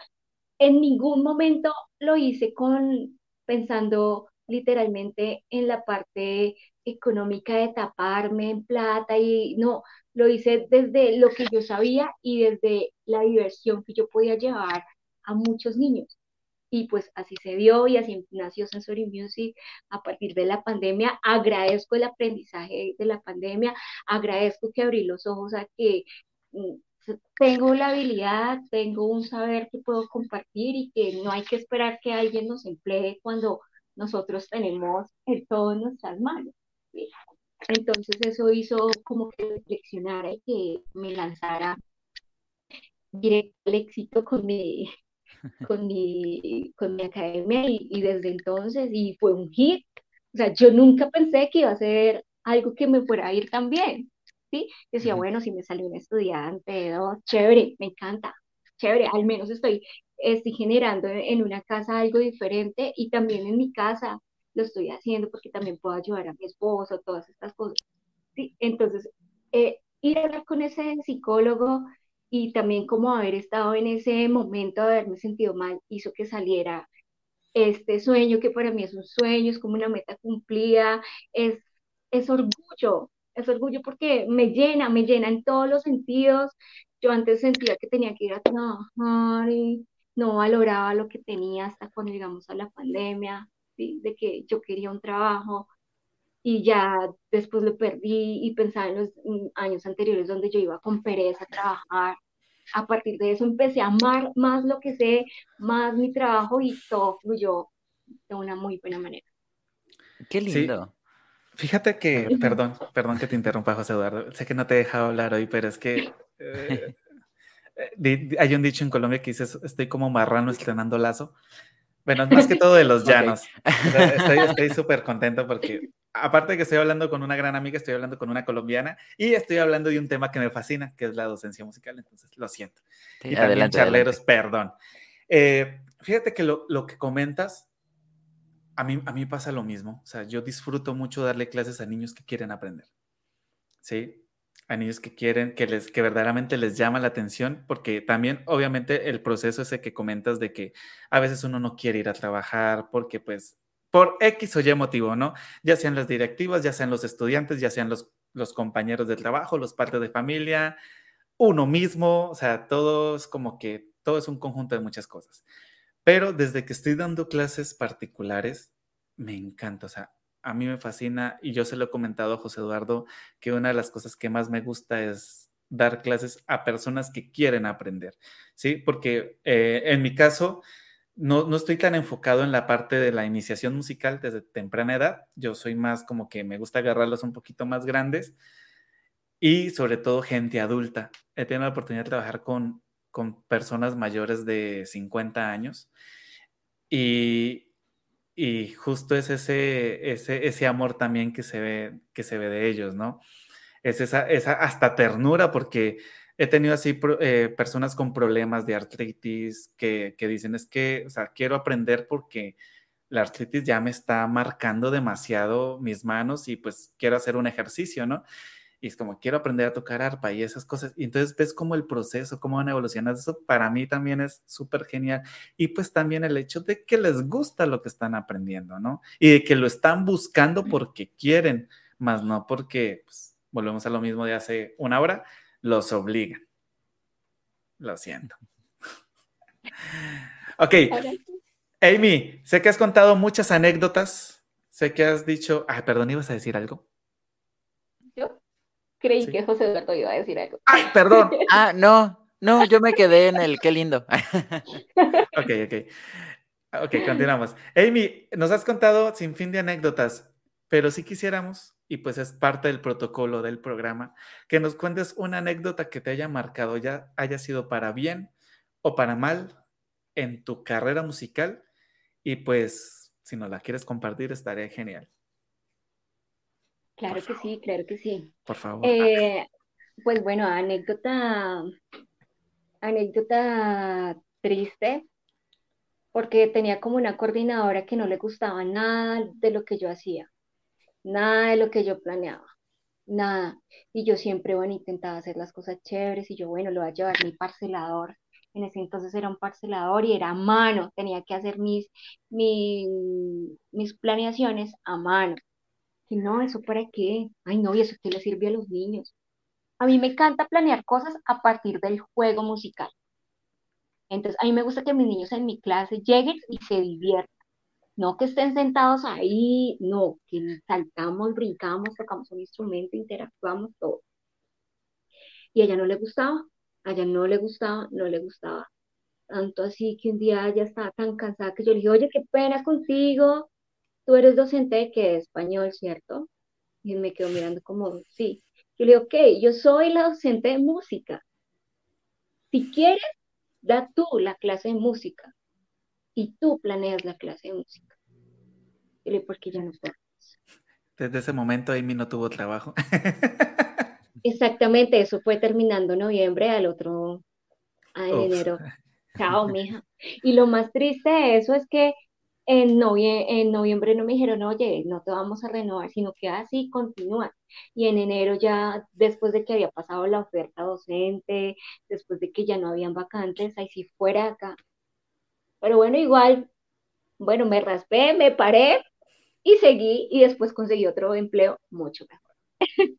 en ningún momento lo hice con pensando literalmente en la parte económica de taparme en plata y no, lo hice desde lo que yo sabía y desde la diversión que yo podía llevar a muchos niños. Y pues así se dio y así nació Sensory Music a partir de la pandemia. Agradezco el aprendizaje de la pandemia, agradezco que abrí los ojos a que mm, tengo la habilidad, tengo un saber que puedo compartir y que no hay que esperar que alguien nos emplee cuando nosotros tenemos el todo en nuestras manos. Entonces eso hizo como que reflexionara y que me lanzara directo al éxito con mi, con mi, con mi academia y, desde entonces, y fue un hit. O sea, yo nunca pensé que iba a ser algo que me fuera a ir tan bien, ¿sí? Decía, bueno, si me salió un estudiante, dos, chévere, me encanta, chévere, al menos estoy, estoy generando en una casa algo diferente y también en mi casa lo estoy haciendo porque también puedo ayudar a mi esposo, todas estas cosas, ¿sí? Entonces, eh, ir a hablar con ese psicólogo y también como haber estado en ese momento, haberme sentido mal, hizo que saliera este sueño que para mí es un sueño, es como una meta cumplida, es, es orgullo, es orgullo porque me llena, me llena en todos los sentidos. Yo antes sentía que tenía que ir a trabajar y no valoraba lo que tenía hasta cuando llegamos a la pandemia, de que yo quería un trabajo y ya después lo perdí y pensaba en los mm, años anteriores donde yo iba con pereza a trabajar. A partir de eso empecé a amar más lo que sé, más mi trabajo y todo fluyó de una muy buena manera. Qué lindo. Fíjate que, perdón, perdón que te interrumpa, José Eduardo. Sé que no te he dejado hablar hoy, pero es que eh, eh, hay un dicho en Colombia que dice, estoy como marrano estrenando lazo. Bueno, más que todo de los llanos. estoy súper contento porque aparte de que estoy hablando con una gran amiga, estoy hablando con una colombiana y estoy hablando de un tema que me fascina, que es la docencia musical, entonces lo siento. y también charleros, perdón. Eh, fíjate que lo, lo, que comentas, a mí, a mí pasa lo mismo. O sea, yo disfruto mucho darle clases a niños que quieren aprender. ¿Sí? A niños que quieren, que, les, que verdaderamente les llama la atención, porque también, obviamente, el proceso ese que comentas de que a veces uno no quiere ir a trabajar porque, pues, por X o Y motivo, ¿no? Ya sean las directivas, ya sean los estudiantes, ya sean los, compañeros de trabajo, los padres de familia, uno mismo, o sea, todo es como que, todo es un conjunto de muchas cosas. Pero desde que estoy dando clases particulares, me encanta, o sea, a mí me fascina y yo se lo he comentado a José Eduardo que una de las cosas que más me gusta es dar clases a personas que quieren aprender, ¿sí? Porque eh, en mi caso, no, estoy tan enfocado en la parte de la iniciación musical desde temprana edad. Yo soy más como que me gusta agarrarlos un poquito más grandes y sobre todo gente adulta. He tenido la oportunidad de trabajar con, con personas mayores de 50 años y, y justo es ese, ese, ese amor también que se, ve, que se ve de ellos, ¿no? Es esa, esa hasta ternura porque he tenido así eh, personas con problemas de artritis que, dicen es que, o sea, quiero aprender porque la artritis ya me está marcando demasiado mis manos y pues quiero hacer un ejercicio, ¿no? Y es como, quiero aprender a tocar arpa y esas cosas. Y entonces ves como el proceso, cómo van evolucionando. Eso para mí también es súper genial. Y pues también el hecho de que les gusta lo que están aprendiendo, ¿no? Y de que lo están buscando porque quieren, más no porque, pues, volvemos a lo mismo de hace una hora, los obligan. Lo siento. ok. Amy, sé que has contado muchas anécdotas. Sé que has dicho. Ay, perdón, ¿ibas a decir algo? Yo creí que José Eduardo iba a decir algo. Ay, perdón. ah, no. No, yo me quedé en el qué lindo. ok, ok. Ok, continuamos. Amy, nos has contado sin fin de anécdotas, pero si quisiéramos, y pues es parte del protocolo del programa, que nos cuentes una anécdota que te haya marcado, ya haya sido para bien o para mal en tu carrera musical, y pues si nos la quieres compartir, estaría genial. Claro que sí, claro que sí. Por favor. Eh, pues bueno, anécdota, anécdota triste, porque tenía como una coordinadora que no le gustaba nada de lo que yo hacía, nada de lo que yo planeaba, nada. Y yo siempre, bueno, intentaba hacer las cosas chéveres y yo, bueno, lo voy a llevar mi parcelador. En ese entonces era un parcelador y era a mano, tenía que hacer mis, mis, planeaciones a mano. Y no, ¿eso para qué? Ay, no, ¿y eso qué le sirve a los niños? A mí me encanta planear cosas a partir del juego musical. Entonces, a mí me gusta que mis niños en mi clase lleguen y se diviertan. No que estén sentados ahí, no, que saltamos, brincamos, tocamos un instrumento, interactuamos, todo. Y a ella no le gustaba, a ella no le gustaba, no le gustaba. Tanto así que un día ella estaba tan cansada que yo le dije, oye, qué pena contigo, tú eres docente de español, ¿cierto? Y me quedó mirando como, sí. Yo le digo, ok, yo soy la docente de música. Si quieres, da tú la clase de música y tú planeas la clase de música. Y le digo, porque ya no puedo. Desde ese momento Amy no tuvo trabajo. Exactamente, eso fue terminando noviembre al otro, en enero. Chao, mija. Y lo más triste de eso es que en, en noviembre no me dijeron, oye, no te vamos a renovar, sino que así continúa. Y en enero ya, después de que había pasado la oferta docente, después de que ya no habían vacantes, ahí sí fuera acá. Pero bueno, igual, bueno, me raspé, me paré y seguí y después conseguí otro empleo mucho mejor.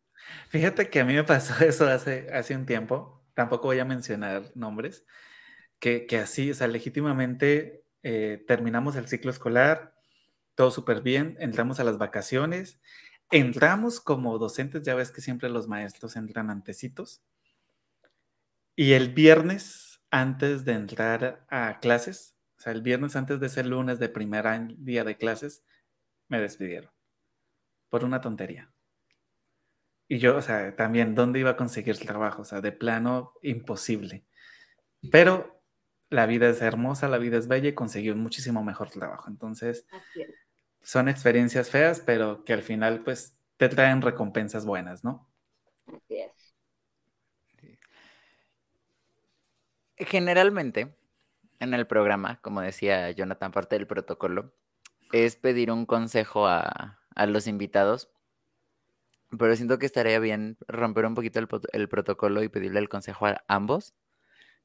Fíjate que a mí me pasó eso hace, hace un tiempo, tampoco voy a mencionar nombres, que, que así, o sea, legítimamente eh, terminamos el ciclo escolar, todo súper bien, entramos a las vacaciones, entramos como docentes, ya ves que siempre los maestros entran antecitos, y el viernes antes de entrar a clases, o sea, el viernes antes de ese lunes de primer día de clases, me despidieron por una tontería. Y yo, o sea, también, ¿dónde iba a conseguir el trabajo? O sea, de plano, imposible. Pero la vida es hermosa, la vida es bella y consiguió muchísimo mejor trabajo. Entonces, son experiencias feas, pero que al final, pues, te traen recompensas buenas, ¿no? Así es. Generalmente, en el programa, como decía Jonathan, parte del protocolo, es pedir un consejo a, los invitados, pero siento que estaría bien romper un poquito el, protocolo y pedirle el consejo a ambos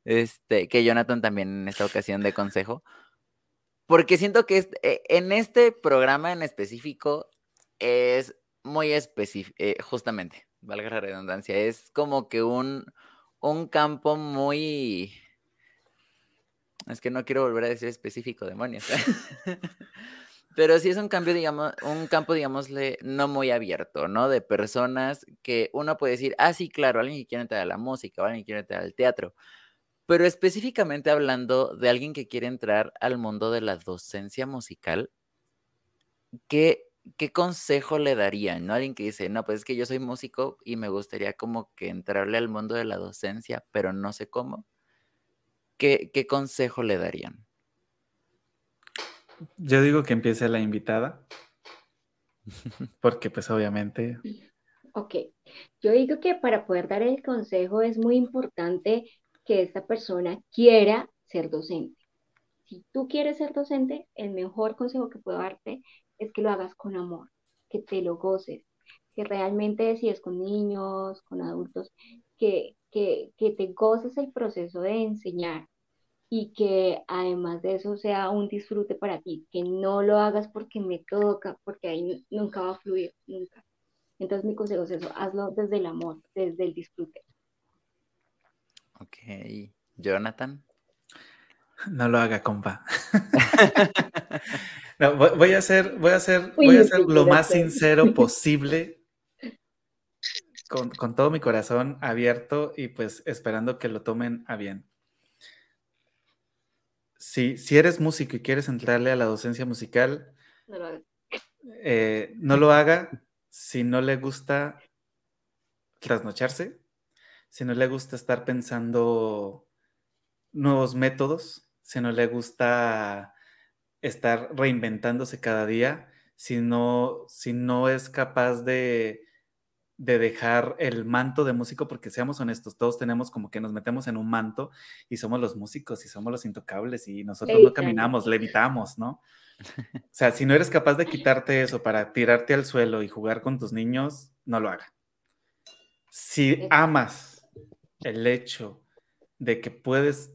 este, que Jonathan también en esta ocasión de consejo. Porque siento que e, en este programa en específico es muy específico, eh, justamente, valga la redundancia, es como que un, un campo muy... Es que no quiero volver a decir específico, demonios. Pero sí es un cambio, digamos, un campo, digámosle, no muy abierto, ¿no? De personas que uno puede decir, ah, sí, claro, alguien que quiere entrar a la música, o alguien que quiere entrar al teatro. Pero específicamente hablando de alguien que quiere entrar al mundo de la docencia musical, ¿qué, qué consejo le darían? ¿No? Alguien que dice, no, pues es que yo soy músico y me gustaría como que entrarle al mundo de la docencia, pero no sé cómo. ¿Qué, qué consejo le darían? Yo digo que empiece la invitada, porque pues obviamente... Ok, yo digo que para poder dar el consejo es muy importante que esta persona quiera ser docente. Si tú quieres ser docente, el mejor consejo que puedo darte es que lo hagas con amor, que te lo goces, que realmente si es con niños, con adultos, que, que, que te goces el proceso de enseñar y que además de eso sea un disfrute para ti, que no lo hagas porque me toca, porque ahí nunca va a fluir, nunca. Entonces mi consejo es eso, hazlo desde el amor, desde el disfrute. Ok. Jonathan. No lo haga, compa. voy a ser, voy a ser, voy a ser lo más sincero posible. con, con, todo mi corazón abierto y pues esperando que lo tomen a bien. Si, si eres músico y quieres entrarle a la docencia musical, no lo, eh, no lo haga si no le gusta trasnocharse, si no le gusta estar pensando nuevos métodos, si no le gusta estar reinventándose cada día, si no, si no es capaz de, de dejar el manto de músico, porque seamos honestos, todos tenemos como que nos metemos en un manto y somos los músicos y somos los intocables y nosotros no caminamos, levitamos, ¿no? O sea, si no eres capaz de quitarte eso para tirarte al suelo y jugar con tus niños, no lo haga. Si amas el hecho de que puedes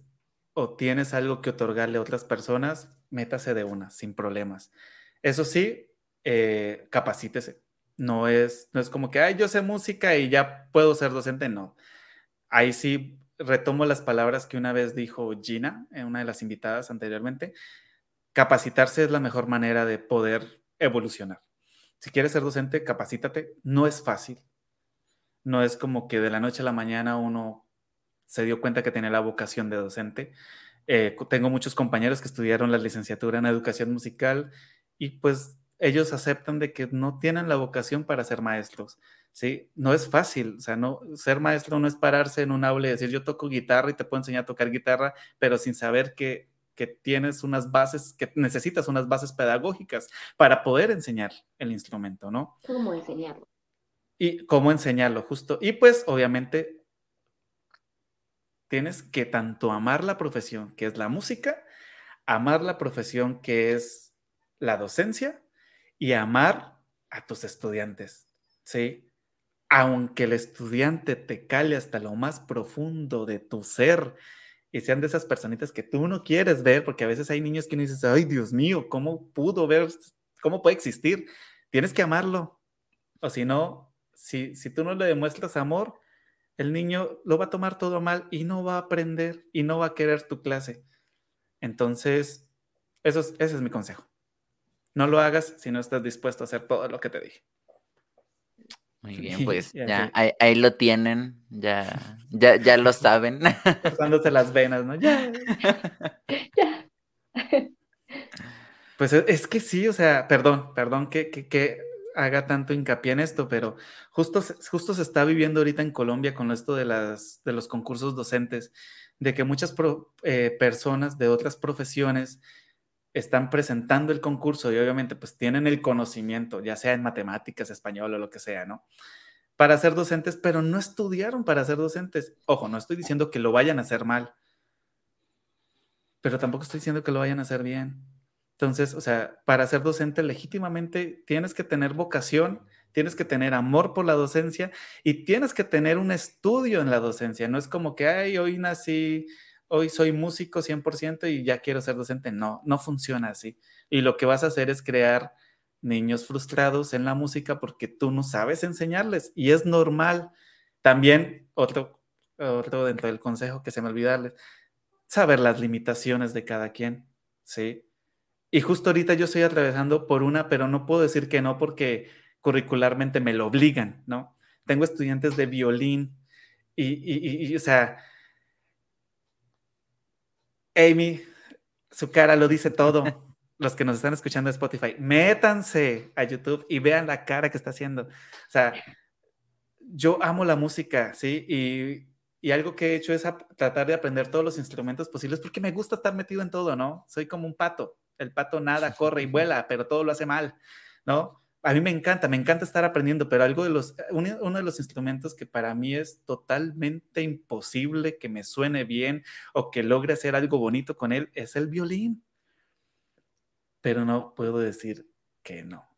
o tienes algo que otorgarle a otras personas, métase de una, sin problemas. Eso sí, eh, capacítese. No es, no es como que, ay, yo sé música y ya puedo ser docente, no. Ahí sí retomo las palabras que una vez dijo Gina, en una de las invitadas anteriormente. Capacitarse es la mejor manera de poder evolucionar. Si quieres ser docente, capacítate. No es fácil. No es como que de la noche a la mañana uno se dio cuenta que tenía la vocación de docente. Eh, tengo muchos compañeros que estudiaron la licenciatura en educación musical y pues ellos aceptan de que no tienen la vocación para ser maestros. ¿sí? No es fácil, o sea, no, ser maestro no es pararse en un aula y decir yo toco guitarra y te puedo enseñar a tocar guitarra, pero sin saber que, que tienes unas bases, que necesitas unas bases pedagógicas para poder enseñar el instrumento, ¿no? ¿Cómo enseñarlo? Y cómo enseñarlo, justo. Y pues, obviamente, tienes que tanto amar la profesión, que es la música, amar la profesión, que es la docencia, y amar a tus estudiantes, ¿sí? Aunque el estudiante te cale hasta lo más profundo de tu ser y sean de esas personitas que tú no quieres ver, porque a veces hay niños que no dices, ay Dios mío, ¿cómo pudo ver, cómo puede existir? Tienes que amarlo, o si no, si, si tú no le demuestras amor, el niño lo va a tomar todo mal y no va a aprender y no va a querer tu clase. Entonces, eso ese es mi consejo. No lo hagas si no estás dispuesto a hacer todo lo que te dije. Muy bien, pues ya, ahí, lo tienen, ya, ya, ya lo saben. Pasándose las venas, ¿no? Ya. Pues es que sí, o sea, perdón, perdón que, que, haga tanto hincapié en esto, pero justo, justo se está viviendo ahorita en Colombia con esto de, las, de los concursos docentes, de que muchas eh, personas de otras profesiones están presentando el concurso y obviamente pues tienen el conocimiento, ya sea en matemáticas, español o lo que sea, ¿no? Para ser docentes, pero no estudiaron para ser docentes. Ojo, no estoy diciendo que lo vayan a hacer mal, pero tampoco estoy diciendo que lo vayan a hacer bien. Entonces, o sea, para ser docente legítimamente tienes que tener vocación, tienes que tener amor por la docencia y tienes que tener un estudio en la docencia. No es como que, ay, hoy nací hoy soy músico 100% y ya quiero ser docente. No, no funciona así. Y lo que vas a hacer es crear niños frustrados en la música porque tú no sabes enseñarles y es normal. También otro, otro dentro del consejo que se me olvidarles, saber las limitaciones de cada quien, ¿sí? Y justo ahorita yo estoy atravesando por una, pero no puedo decir que no porque curricularmente me lo obligan, ¿no? Tengo estudiantes de violín y, y, y o sea, Amy, su cara lo dice todo. Los que nos están escuchando en Spotify, métanse a YouTube y vean la cara que está haciendo. O sea, yo amo la música, ¿sí? Y, y algo que he hecho es tratar de aprender todos los instrumentos posibles porque me gusta estar metido en todo, ¿no? Soy como un pato. El pato nada, corre y vuela, pero todo lo hace mal, ¿no? A mí me encanta, me encanta estar aprendiendo, pero algo de los, uno de los instrumentos que para mí es totalmente imposible que me suene bien o que logre hacer algo bonito con él es el violín. Pero no puedo decir que no.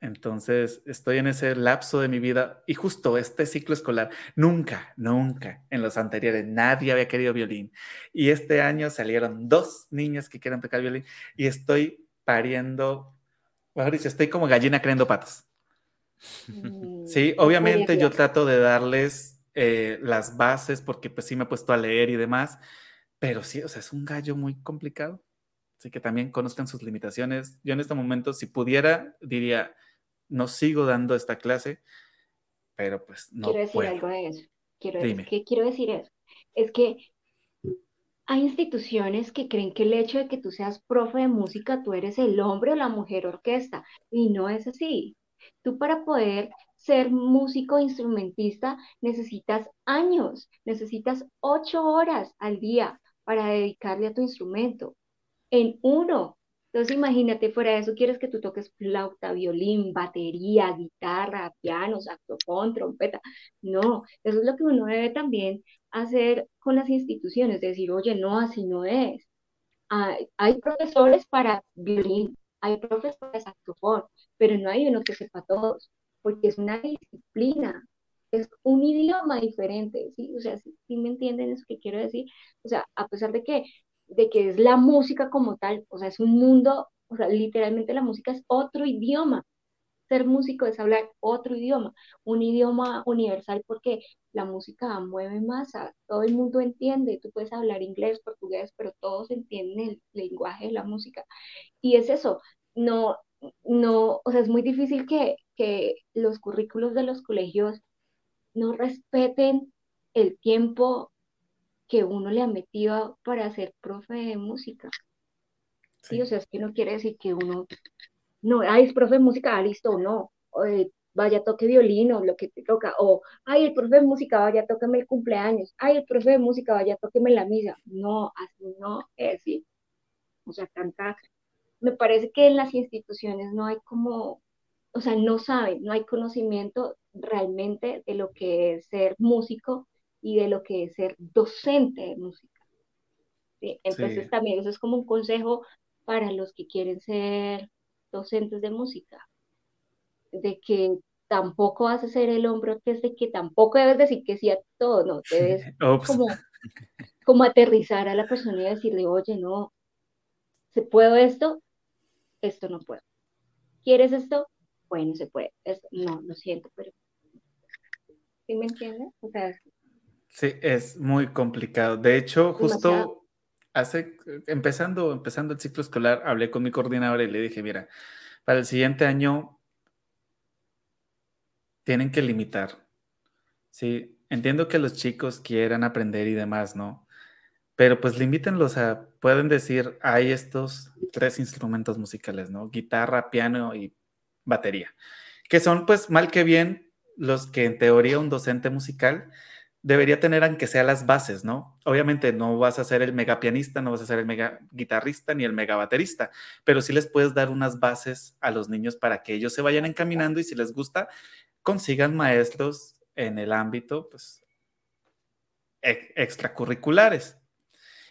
Entonces, estoy en ese lapso de mi vida y justo este ciclo escolar, nunca, nunca en los anteriores nadie había querido violín. Y este año salieron dos niñas que quieren tocar violín y estoy pariendo Mejor dicho, estoy como gallina creando patos. Mm, sí, obviamente yo trato de darles eh, las bases porque pues sí me he puesto a leer y demás, pero sí, o sea, es un gallo muy complicado. Así que también conozcan sus limitaciones. Yo en este momento, si pudiera, diría, no sigo dando esta clase, pero pues no Quiero decir puedo. algo de eso. Quiero, Dime. que quiero decir eso. Es que hay instituciones que creen que el hecho de que tú seas profe de música, tú eres el hombre o la mujer orquesta, y no es así. Tú para poder ser músico instrumentista necesitas años, necesitas ocho horas al día para dedicarle a tu instrumento. En uno. Entonces imagínate, fuera de eso quieres que tú toques flauta, violín, batería, guitarra, piano, saxofón, trompeta. No, eso es lo que uno debe también hacer con las instituciones, decir, oye, no, así no es. Hay, hay profesores para violín, hay profesores para saxofón, pero no hay uno que sepa todos, porque es una disciplina, es un idioma diferente, ¿sí? O sea, ¿sí, sí me entienden eso que quiero decir? O sea, a pesar de que, de que es la música como tal, o sea, es un mundo, o sea, literalmente la música es otro idioma. Ser músico es hablar otro idioma, un idioma universal porque la música mueve masa, todo el mundo entiende, tú puedes hablar inglés, portugués, pero todos entienden el lenguaje de la música. Y es eso, no, no, o sea, es muy difícil que, que los currículos de los colegios no respeten el tiempo que uno le ha metido para ser profe de música. Sí, Sí. o sea, es que no quiere decir que uno, no, ay, es profe de música, ah, listo, no, o, eh, vaya, toque violín o lo que te toca, o, ay, el profe de música, vaya, tóqueme el cumpleaños, ay, el profe de música, vaya, tóqueme la misa. No, así no es, sí. O sea, tanta, me parece que en las instituciones no hay como, o sea, no saben, no hay conocimiento realmente de lo que es ser músico y de lo que es ser docente de música. ¿sí? Entonces Sí, también eso es como un consejo para los que quieren ser docentes de música, de que tampoco vas a ser el hombre orquesta y que tampoco debes decir que sí a todo, no, debes como, como aterrizar a la persona y decirle, oye, no, ¿se puedo esto? Esto no puedo. ¿Quieres esto? Bueno, se puede. Esto, no, lo siento, pero ¿sí me entiendes? O sea, es Sí, es muy complicado. De hecho, demasiado. justo hace, empezando, empezando el ciclo escolar, hablé con mi coordinadora y le dije, mira, para el siguiente año tienen que limitar. Sí, entiendo que los chicos quieran aprender y demás, ¿no? Pero pues limítenlos a, pueden decir, hay estos tres instrumentos musicales, ¿no? Guitarra, piano y batería, que son pues mal que bien los que en teoría un docente musical debería tener aunque sea las bases, ¿no? Obviamente no vas a ser el mega pianista, no vas a ser el mega guitarrista ni el mega baterista, pero sí les puedes dar unas bases a los niños para que ellos se vayan encaminando y si les gusta, consigan maestros en el ámbito, pues, extracurriculares.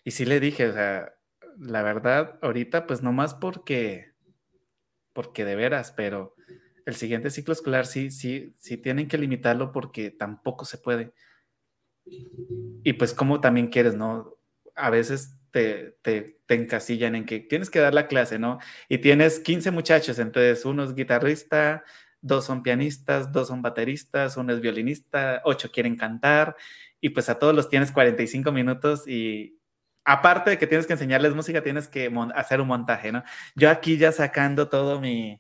Y sí le dije, o sea, la verdad, ahorita, pues nomás porque, porque de veras, pero el siguiente ciclo escolar sí, sí, sí tienen que limitarlo porque tampoco se puede. Y pues como también quieres, ¿no? A veces te, te, te encasillan en que tienes que dar la clase, ¿no? Y tienes 15 muchachos, entonces uno es guitarrista, dos son pianistas, dos son bateristas, uno es violinista, ocho quieren cantar, y pues a todos los tienes 45 minutos y aparte de que tienes que enseñarles música, tienes que hacer un montaje, ¿no? Yo aquí ya sacando todo mi...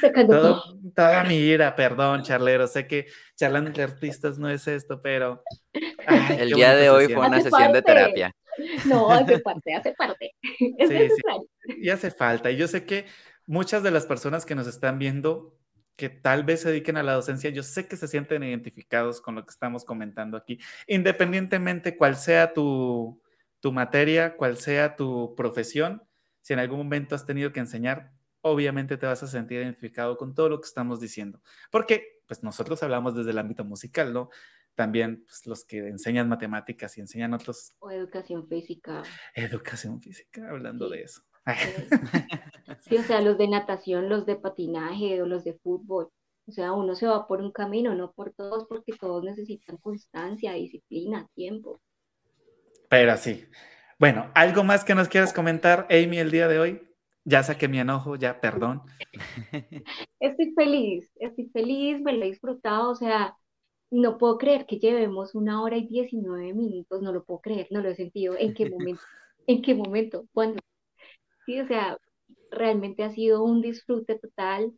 Sacando todo, toda mi ira, perdón, charlero, sé que charlando entre artistas no es esto, pero... ay, El día de hoy fue una Hace sesión de terapia. No, hace parte, hace parte. Es Sí, sí. y hace falta. Y yo sé que muchas de las personas que nos están viendo, que tal vez se dediquen a la docencia, yo sé que se sienten identificados con lo que estamos comentando aquí, independientemente cuál sea tu, tu materia, cuál sea tu profesión, si en algún momento has tenido que enseñar, obviamente te vas a sentir identificado con todo lo que estamos diciendo, porque pues nosotros hablamos desde el ámbito musical, ¿no? También pues, los que enseñan matemáticas y enseñan otros, O educación física. educación física, hablando Sí. de eso. Sí, o sea, los de natación, los de patinaje o los de fútbol. O sea, uno se va por un camino, no por todos, porque todos necesitan constancia, disciplina, tiempo. Pero sí. Bueno, ¿algo más que nos quieras comentar, Amy, el día de hoy? Ya saqué mi enojo, ya, perdón. Estoy feliz, estoy feliz, me lo he disfrutado, o sea, no puedo creer que llevemos una hora y 19 minutos, no lo puedo creer, no lo he sentido. ¿En qué momento? ¿En qué momento? ¿Cuándo? Sí, o sea, realmente ha sido un disfrute total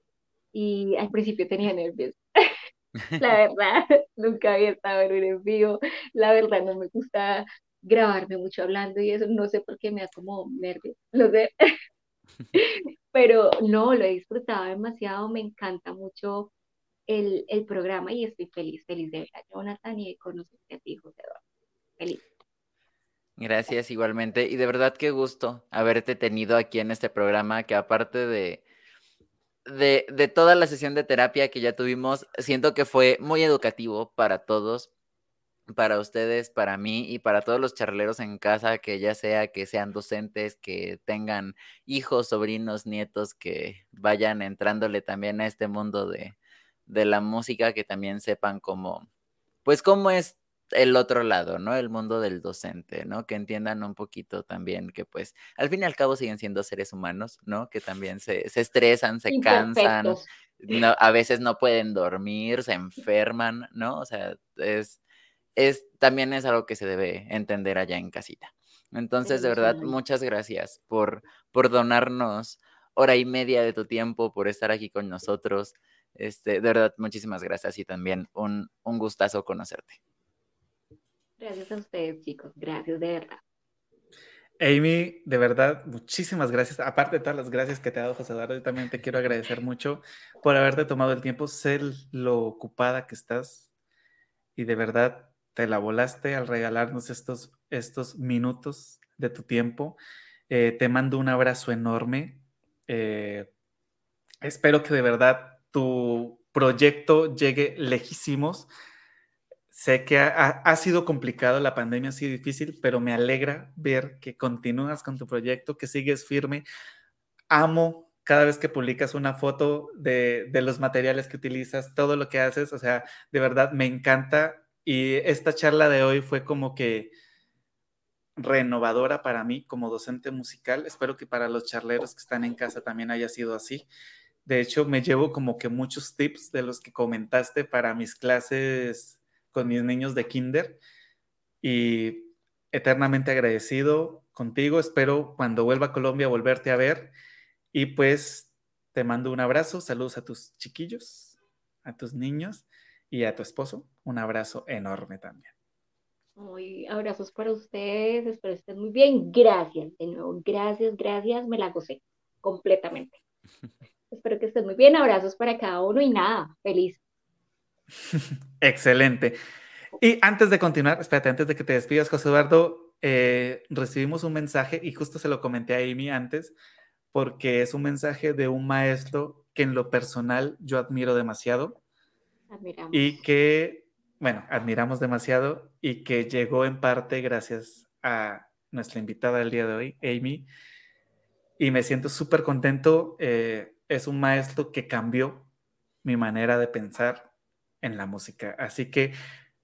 y al principio tenía nervios. La verdad, nunca había estado en un en vivo. La verdad, no me gusta grabarme mucho hablando y eso, no sé por qué me da como nervios, lo sé. Pero no, lo he disfrutado demasiado, me encanta mucho el, el programa y estoy feliz, feliz de ver a Jonathan y de conocerte a ti, José Eduardo. Feliz. Gracias igualmente. Y de verdad qué gusto haberte tenido aquí en este programa, que aparte de, de, de, toda la sesión de terapia que ya tuvimos, siento que fue muy educativo para todos, para ustedes, para mí y para todos los charleros en casa, que ya sea que sean docentes, que tengan hijos, sobrinos, nietos, que vayan entrándole también a este mundo de, de la música, que también sepan cómo, pues cómo es el otro lado, ¿no? El mundo del docente, ¿no? Que entiendan un poquito también que pues al fin y al cabo siguen siendo seres humanos, ¿no? Que también se, se estresan, se cansan, no, a veces no pueden dormir, se enferman, ¿no? O sea, es, es, también es algo que se debe entender allá en casita. Entonces, de verdad, muchas gracias por, por donarnos hora y media de tu tiempo, por estar aquí con nosotros. Este, de verdad, muchísimas gracias y también un, un gustazo conocerte. Gracias a ustedes, chicos. Gracias, de verdad. Amy, de verdad, muchísimas gracias. Aparte de todas las gracias que te ha dado José Eduardo, yo también te quiero agradecer mucho por haberte tomado el tiempo, ser lo ocupada que estás y de verdad te la volaste al regalarnos estos, estos minutos de tu tiempo. Eh, te mando un abrazo enorme. Eh, espero que de verdad tu proyecto llegue lejísimos Sé que ha, sido complicado, la pandemia ha sido difícil, pero me alegra ver que continúas con tu proyecto, que sigues firme. Amo cada vez que publicas una foto de, de los materiales que utilizas, todo lo que haces, o sea, de verdad me encanta. Y esta charla de hoy fue como que renovadora para mí como docente musical. Espero que para los charleros que están en casa también haya sido así. De hecho, me llevo como que muchos tips de los que comentaste para mis clases con mis niños de kinder y eternamente agradecido contigo. Espero cuando vuelva a Colombia volverte a ver y pues te mando un abrazo, saludos a tus chiquillos, a tus niños y a tu esposo. Un abrazo enorme también. Muy abrazos para ustedes, espero estén muy bien. Gracias de nuevo, gracias, gracias, me la gocé completamente. espero que estén muy bien, abrazos para cada uno y nada, feliz Excelente. Y antes de continuar, espérate, antes de que te despidas, José Eduardo, eh, recibimos un mensaje y justo se lo comenté a Amy antes, porque es un mensaje de un maestro que en lo personal yo admiro demasiado admiramos. y que, bueno, admiramos demasiado y que llegó en parte gracias a nuestra invitada del día de hoy, Amy, y me siento súper contento. Eh, es un maestro que cambió mi manera de pensar, en la música. Así que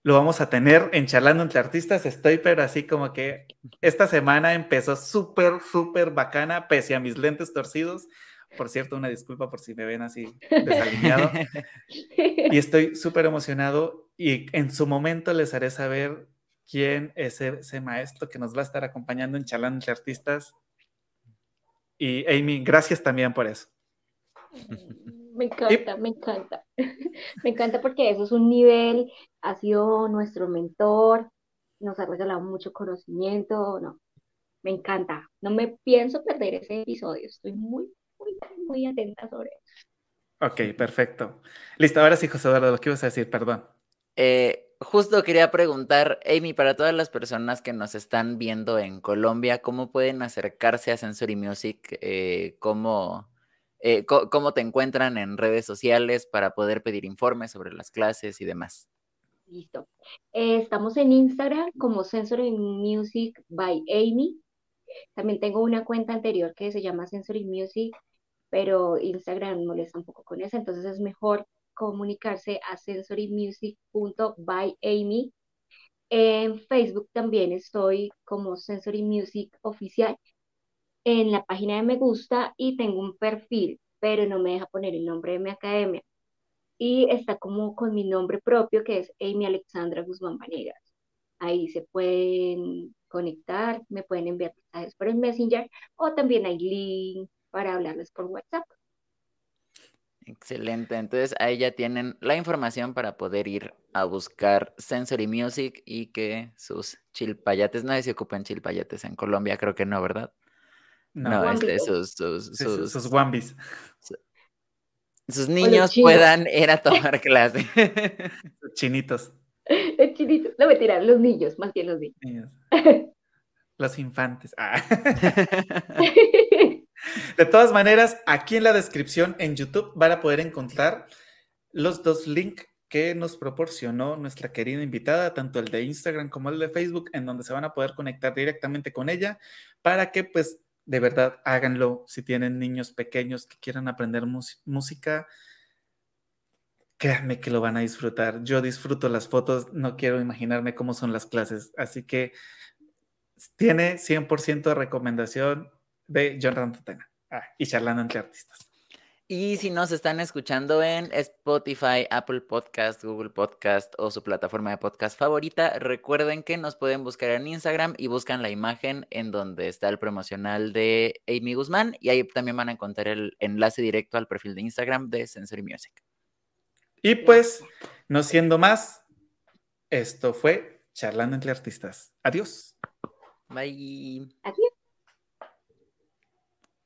lo vamos a tener en Charlando entre Artistas. Estoy, pero así como que esta semana empezó súper, súper bacana, pese a mis lentes torcidos. Por cierto, una disculpa por si me ven así desalineado. y estoy súper emocionado y en su momento les haré saber quién es ese maestro que nos va a estar acompañando en Charlando entre Artistas. Y Amy, gracias también por eso. Me encanta, me encanta. me encanta porque eso es un nivel, ha sido nuestro mentor, nos ha regalado mucho conocimiento, no, me encanta. No me pienso perder ese episodio, estoy muy, muy, muy atenta sobre eso. Ok, perfecto. Listo, ahora sí, José Eduardo, lo que ibas a decir, perdón. Eh, justo quería preguntar, Amy, para todas las personas que nos están viendo en Colombia, ¿cómo pueden acercarse a Sensory Music? Eh, ¿Cómo eh, cómo te encuentran en redes sociales para poder pedir informes sobre las clases y demás. Listo. Eh, estamos en Instagram como Sensory Music by Amy. También tengo una cuenta anterior que se llama Sensory Music, pero Instagram molesta un poco con eso, entonces es mejor comunicarse a sensorymusic.byamy. En Facebook también estoy como Sensory Music Oficial en la página de me gusta y tengo un perfil, pero no me deja poner el nombre de mi academia. Y está como con mi nombre propio, que es Amy Alexandra Guzmán Vanegas. Ahí se pueden conectar, me pueden enviar mensajes por el Messenger o también hay link para hablarles por WhatsApp. Excelente. Entonces ahí ya tienen la información para poder ir a buscar Sensory Music y que sus chilpayates, nadie se ocupan chilpayates en Colombia, creo que no, ¿verdad? No, este, sus, sus, sus, sus wambis. Sus niños puedan ir a tomar clase. Chinitos. Los chinitos. No me tiran, los niños, más que los niños. Los infantes. Ah. De todas maneras, aquí en la descripción en YouTube van a poder encontrar los dos links que nos proporcionó nuestra querida invitada, tanto el de Instagram como el de Facebook, en donde se van a poder conectar directamente con ella para que pues de verdad háganlo si tienen niños pequeños que quieran aprender música. Créanme que lo van a disfrutar. Yo disfruto las fotos, no quiero imaginarme cómo son las clases. Así que tiene 100% de recomendación de John Rantotena ah, y charlando entre artistas. Y si nos están escuchando en Spotify, Apple Podcast, Google Podcast o su plataforma de podcast favorita, recuerden que nos pueden buscar en Instagram y buscan la imagen en donde está el promocional de Amy Guzmán y ahí también van a encontrar el enlace directo al perfil de Instagram de Sensory Music. Y pues, no siendo más, esto fue Charlando entre Artistas. Adiós. Bye. Adiós.